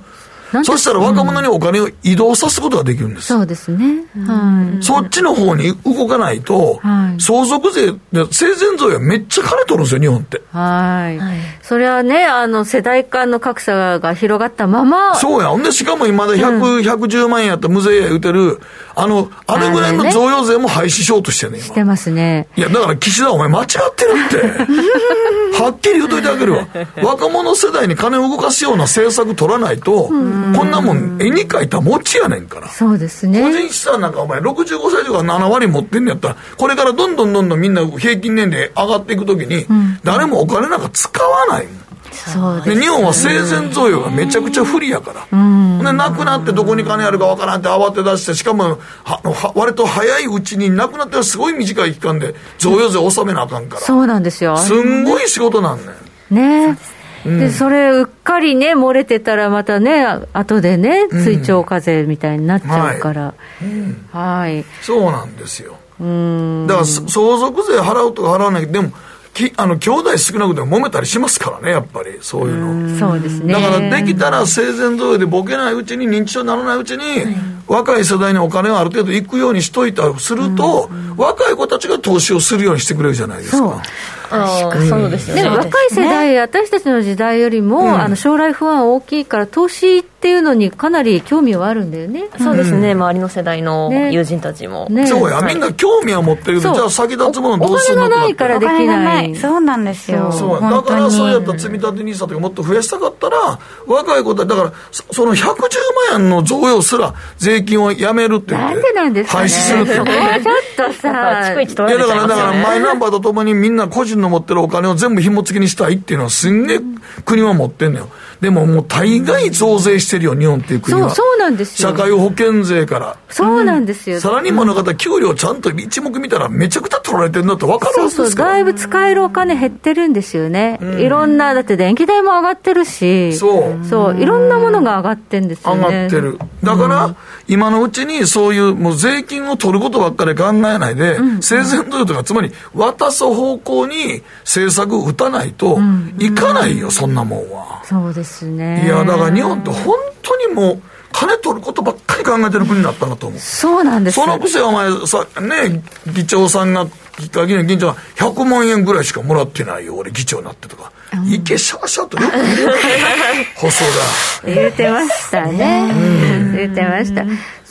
そしたら若者にお金を移動さすことができるんです。そうですね。はい。そっちの方に動かないと、はい、相続税、生前贈与はめっちゃ金取るんですよ、日本って。はい。それはね、あの、世代間の格差が広がったまま。そうや。ほんで、しかも今まで100、うん、110万円やった無税や言うてる、あの、あれぐらいの贈与税も廃止しようとしてんねしてますね。いや、だから岸田お前間違ってるって。(laughs) はっきり言うといてあげるわ。(laughs) 若者世代に金を動かすような政策取らないと、うんこんなもん絵に描いた餅やねんから。そうですね。個人資産なんかお前65歳以上が7割持ってんのやったら、これからどんどんどんどんみんな平均年齢上がっていくときに、誰もお金なんか使わないそうで、ね、日本は生前贈与がめちゃくちゃ不利やから。うん、で、なくなってどこに金あるかわからんって慌て出して、しかも、は割と早いうちになくなってすごい短い期間で贈与税納めなあかんから。そうなんですよ。すんごい仕事なんねん。ねで、それうっかりね、漏れてたらまたね、後でね、追徴課税みたいになっちゃうから。はい。そうなんですよ。だから相続税払うとか払わないけど、でも、きあの兄弟少なくても揉めたりしますからね、やっぱり、そういうの。そうですね。だからできたら生前贈与でボケないうちに、認知症にならないうちに、若い世代にお金をある程度行くようにしといたりすると、若い子たちが投資をするようにしてくれるじゃないですか。そうですね。でも若い世代、私たちの時代よりも、あの将来不安大きいから、投資っていうのにかなり興味はあるんだよね。そうですね、周りの世代の友人たちも。そうや、みんな興味は持ってるけど、じゃあ先立つものどうするのお金がないからできない。そうなんですよ。そう。だからそうやった積み立て NISA とかもっと増やしたかったら、若い子たち、だからその110万円の贈与すら税金をやめるって言って。なんでなんですか、廃止するって。(laughs) ちょっとさ、いやだから、だからマイナンバーとともにみんな個人の持ってるお金を全部紐付きにしたいっていうのはすんげえ国は持ってんのよ。でももう大概増税してるよ、日本っていう国は。そう、そうなんですよ。社会保険税から。そうなんですよ。サラリーマンの方、給料ちゃんと一目見たらめちゃくちゃ取られてるんだって分かるんですかそうそう、だいぶ使えるお金減ってるんですよね。うん、いろんな、だって電気代も上がってるし。そう。そう、いろんなものが上がってるんですよね。上がってる。だから、うん、今のうちにそういう、もう税金を取ることばっかり考えないで、うん、生前贈与とか、つまり渡す方向に政策打たないといかないよ、そんなもんは。そうですね。いや、だから日本って本当にもう、金取ることばっかり考えてる国になったなと思う。そうなんですそのくせお前さ、ね、議長さんが、議員議長が100万円ぐらいしかもらってないよ、俺議長になってとか。うん、いけしゃしゃとよく言う。(laughs) 細田。言ってましたね。言ってました。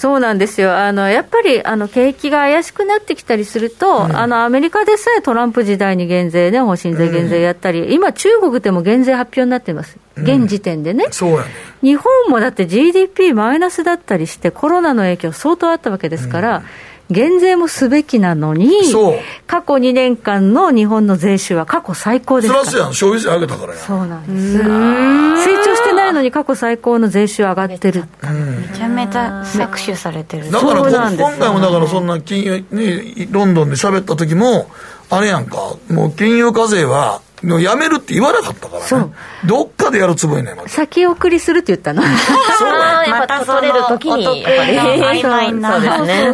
そうなんですよ、あのやっぱりあの景気が怪しくなってきたりすると、うん、あのアメリカでさえトランプ時代に減税ね、法人税減税やったり、うん、今、中国でも減税発表になってます、現時点でね、そうやね。日本もだって GDP マイナスだったりして、コロナの影響、相当あったわけですから。減税もすべきなのに、過去2年間の日本の税収は過去最高ですから。プラスやん、消費税上げたからや。そうなんです。成長してないのに過去最高の税収上がってる。めちゃめちゃ搾取されてる。だから今回もだからそんな金融、ね、ロンドンで喋った時も、あれやんか、もう金融課税は、のやめるって言わなかったからね。どっかでやるつもりね、ま先送りするって言ったの。(laughs) そうね。また取れるときに、やっぱり。そうですね。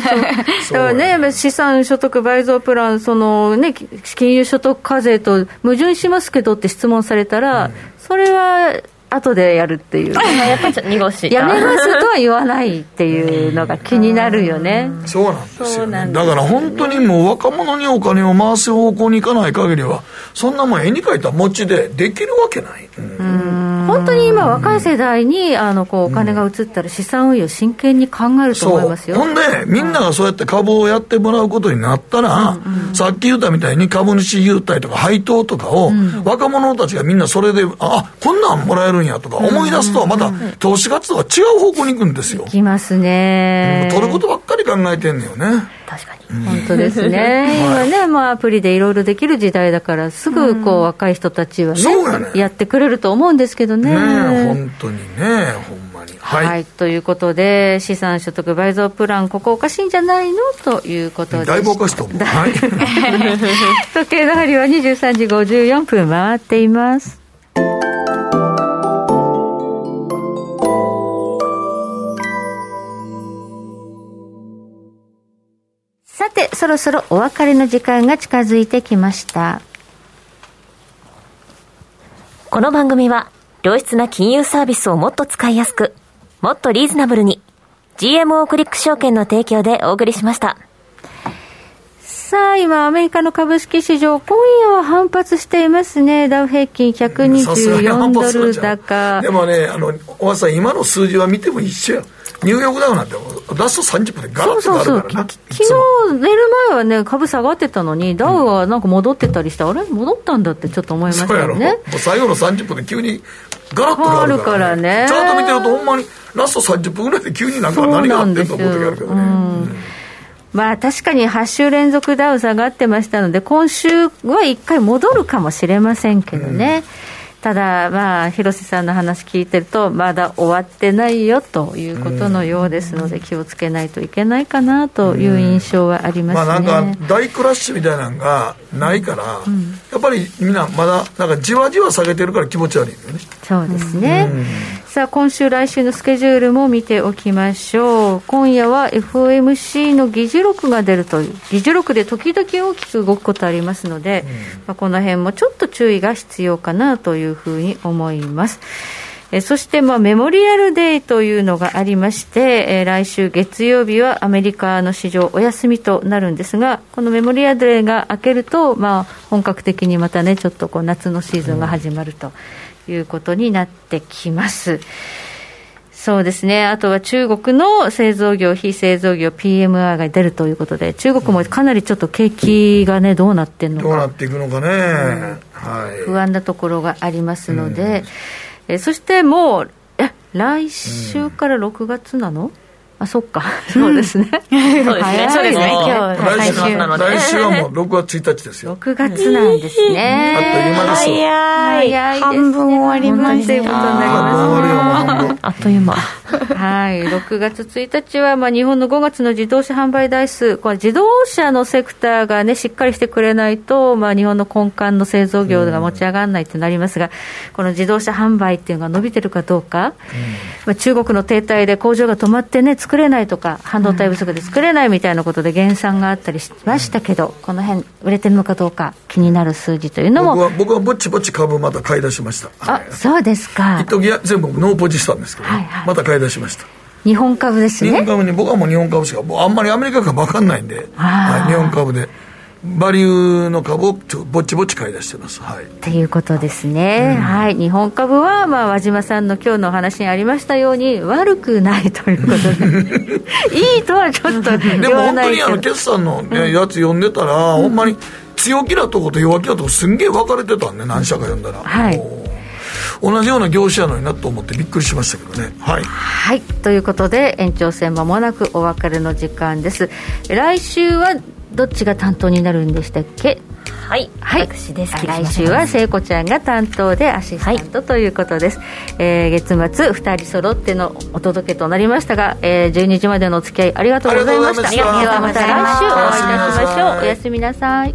だからね、資産所得倍増プラン、そのね、金融所得課税と矛盾しますけどって質問されたら、うん、それは、後でやるっていう。やっぱりちょっと濁し。やめますとは言わないっていうのが気になるよね。そうなんですよ、ね、だから本当にもう若者にお金を回す方向にいかない限りは、そんなもん絵に描いた餅でできるわけない。うん本当に今、若い世代にあのこうお金が移ったら、資産運用、真剣に考えると思いますよほんで、みんながそうやって株をやってもらうことになったら、さっき言ったみたいに株主優待とか配当とかを、若者たちがみんなそれで、あこんなんもらえるんやとか思い出すと、また投資活動が違う方向に行くんですよ。行きますね。取ることばっかり考えてんのよね。確かに。本当ですね、(laughs) 今ね、まあ、アプリでいろいろできる時代だから、すぐこう、若い人たちはね、やってくれると思うんですけどね。本当にね、ほんまに。はい、はい、ということで、資産所得倍増プラン、ここおかしいんじゃないの？ということでだいぶおかしいと思う。はい、(laughs) 時計の針は23時54分回っています。て、そろそろお別れの時間が近づいてきました。この番組は良質な金融サービスをもっと使いやすくもっとリーズナブルに GMO クリック証券の提供でお送りしました。さあ、今、アメリカの株式市場、今夜は反発していますね。ダウ平均124ドル高。でもね、あの、おばさん、今の数字は見ても一緒や。ニューヨークダウなんて、ラスト30分でガラッと変わるからな。昨日、寝る前はね、株下がってたのに、ダウはなんか戻ってたりして、うん、あれ？戻ったんだってちょっと思いましたよね。最後の30分で急にガラッと変わるからね。からねチャート見てると、ほんまにラスト30分ぐらいで急になんか何があってんと思う時あるけどね。まあ確かに8週連続ダウ下がってましたので、今週は1回戻るかもしれませんけどね。うん。ただ、まあ、広瀬さんの話聞いてると、まだ終わってないよということのようですので、気をつけないといけないかなという印象はありますね、まあ、なんか大クラッシュみたいなのがないから、うん、やっぱりみんな、まだなんかじわじわ下げてるから気持ち悪いよね。そうですね、うん、さあ今週、来週のスケジュールも見ておきましょう、今夜は FOMC の議事録が出るという、議事録で時々大きく動くことありますので、うん、まあ、この辺もちょっと注意が必要かなというふうに思います。えそして、まあ、メモリアルデーというのがありまして、えー、来週月曜日はアメリカの市場お休みとなるんですが、このメモリアルデーが明けると、まあ、本格的にまたね、ちょっとこう夏のシーズンが始まるということになってきます。そうですね、あとは中国の製造業、非製造業、PMI が出るということで、中国もかなりちょっと景気がね、どうなってんのか、どうなっていくのかね、うん、はい、不安なところがありますので、うん、えそしてもう、え来週から6月なの、あ、そっか。そうですね。そうですね。そうですね。今日来週なので。来週はもう6月1日ですよ。6月なんですね。あっという間です早い。早い。半分終わりましたよ。(laughs) あっという間。はい。6月1日は、まあ、日本の5月の自動車販売台数、これ自動車のセクターがね、しっかりしてくれないと、まあ、日本の根幹の製造業が持ち上がらないってなりますが、この自動車販売っていうのが伸びてるかどうか、まあ、中国の停滞で工場が止まってね、作れないとか、半導体不足で作れないみたいなことで減産があったりしましたけど、この辺売れてるのかどうか、気になる数字というのも。僕は、僕はぼちぼち株また買い出しました。あ、そうですか。一時全部ノーポジしたんですけど、はいはい、また買い出しました。日本株ですね。日本株に、僕はもう日本株しか、もうあんまりアメリカ株分かんないんで、はい、日本株で。バリューの株をちょぼちぼち買い出してます。はい。ということですね。うん、はい。日本株は、まあ、和島さんの今日のお話にありましたように、悪くないということで。(laughs) いいとはちょっとでも本当にあの、決算の、ね、やつ読んでたら、うん、ほんまに強気なとこと弱気なとこすんげえ分かれてたんね、何社か読んだら。はい。同じような業種やのになと思ってびっくりしましたけどね。はい、はい、ということで延長戦まもなくお別れの時間です。来週はどっちが担当になるんでしたっけ？はい、はい、私です。来週は聖子ちゃんが担当でアシスタントということです、はい、えー、月末2人揃ってのお届けとなりましたが、えー、12時までのお付き合いありがとうございました。ではまた来週お会いいたしましょう。おやすみなさい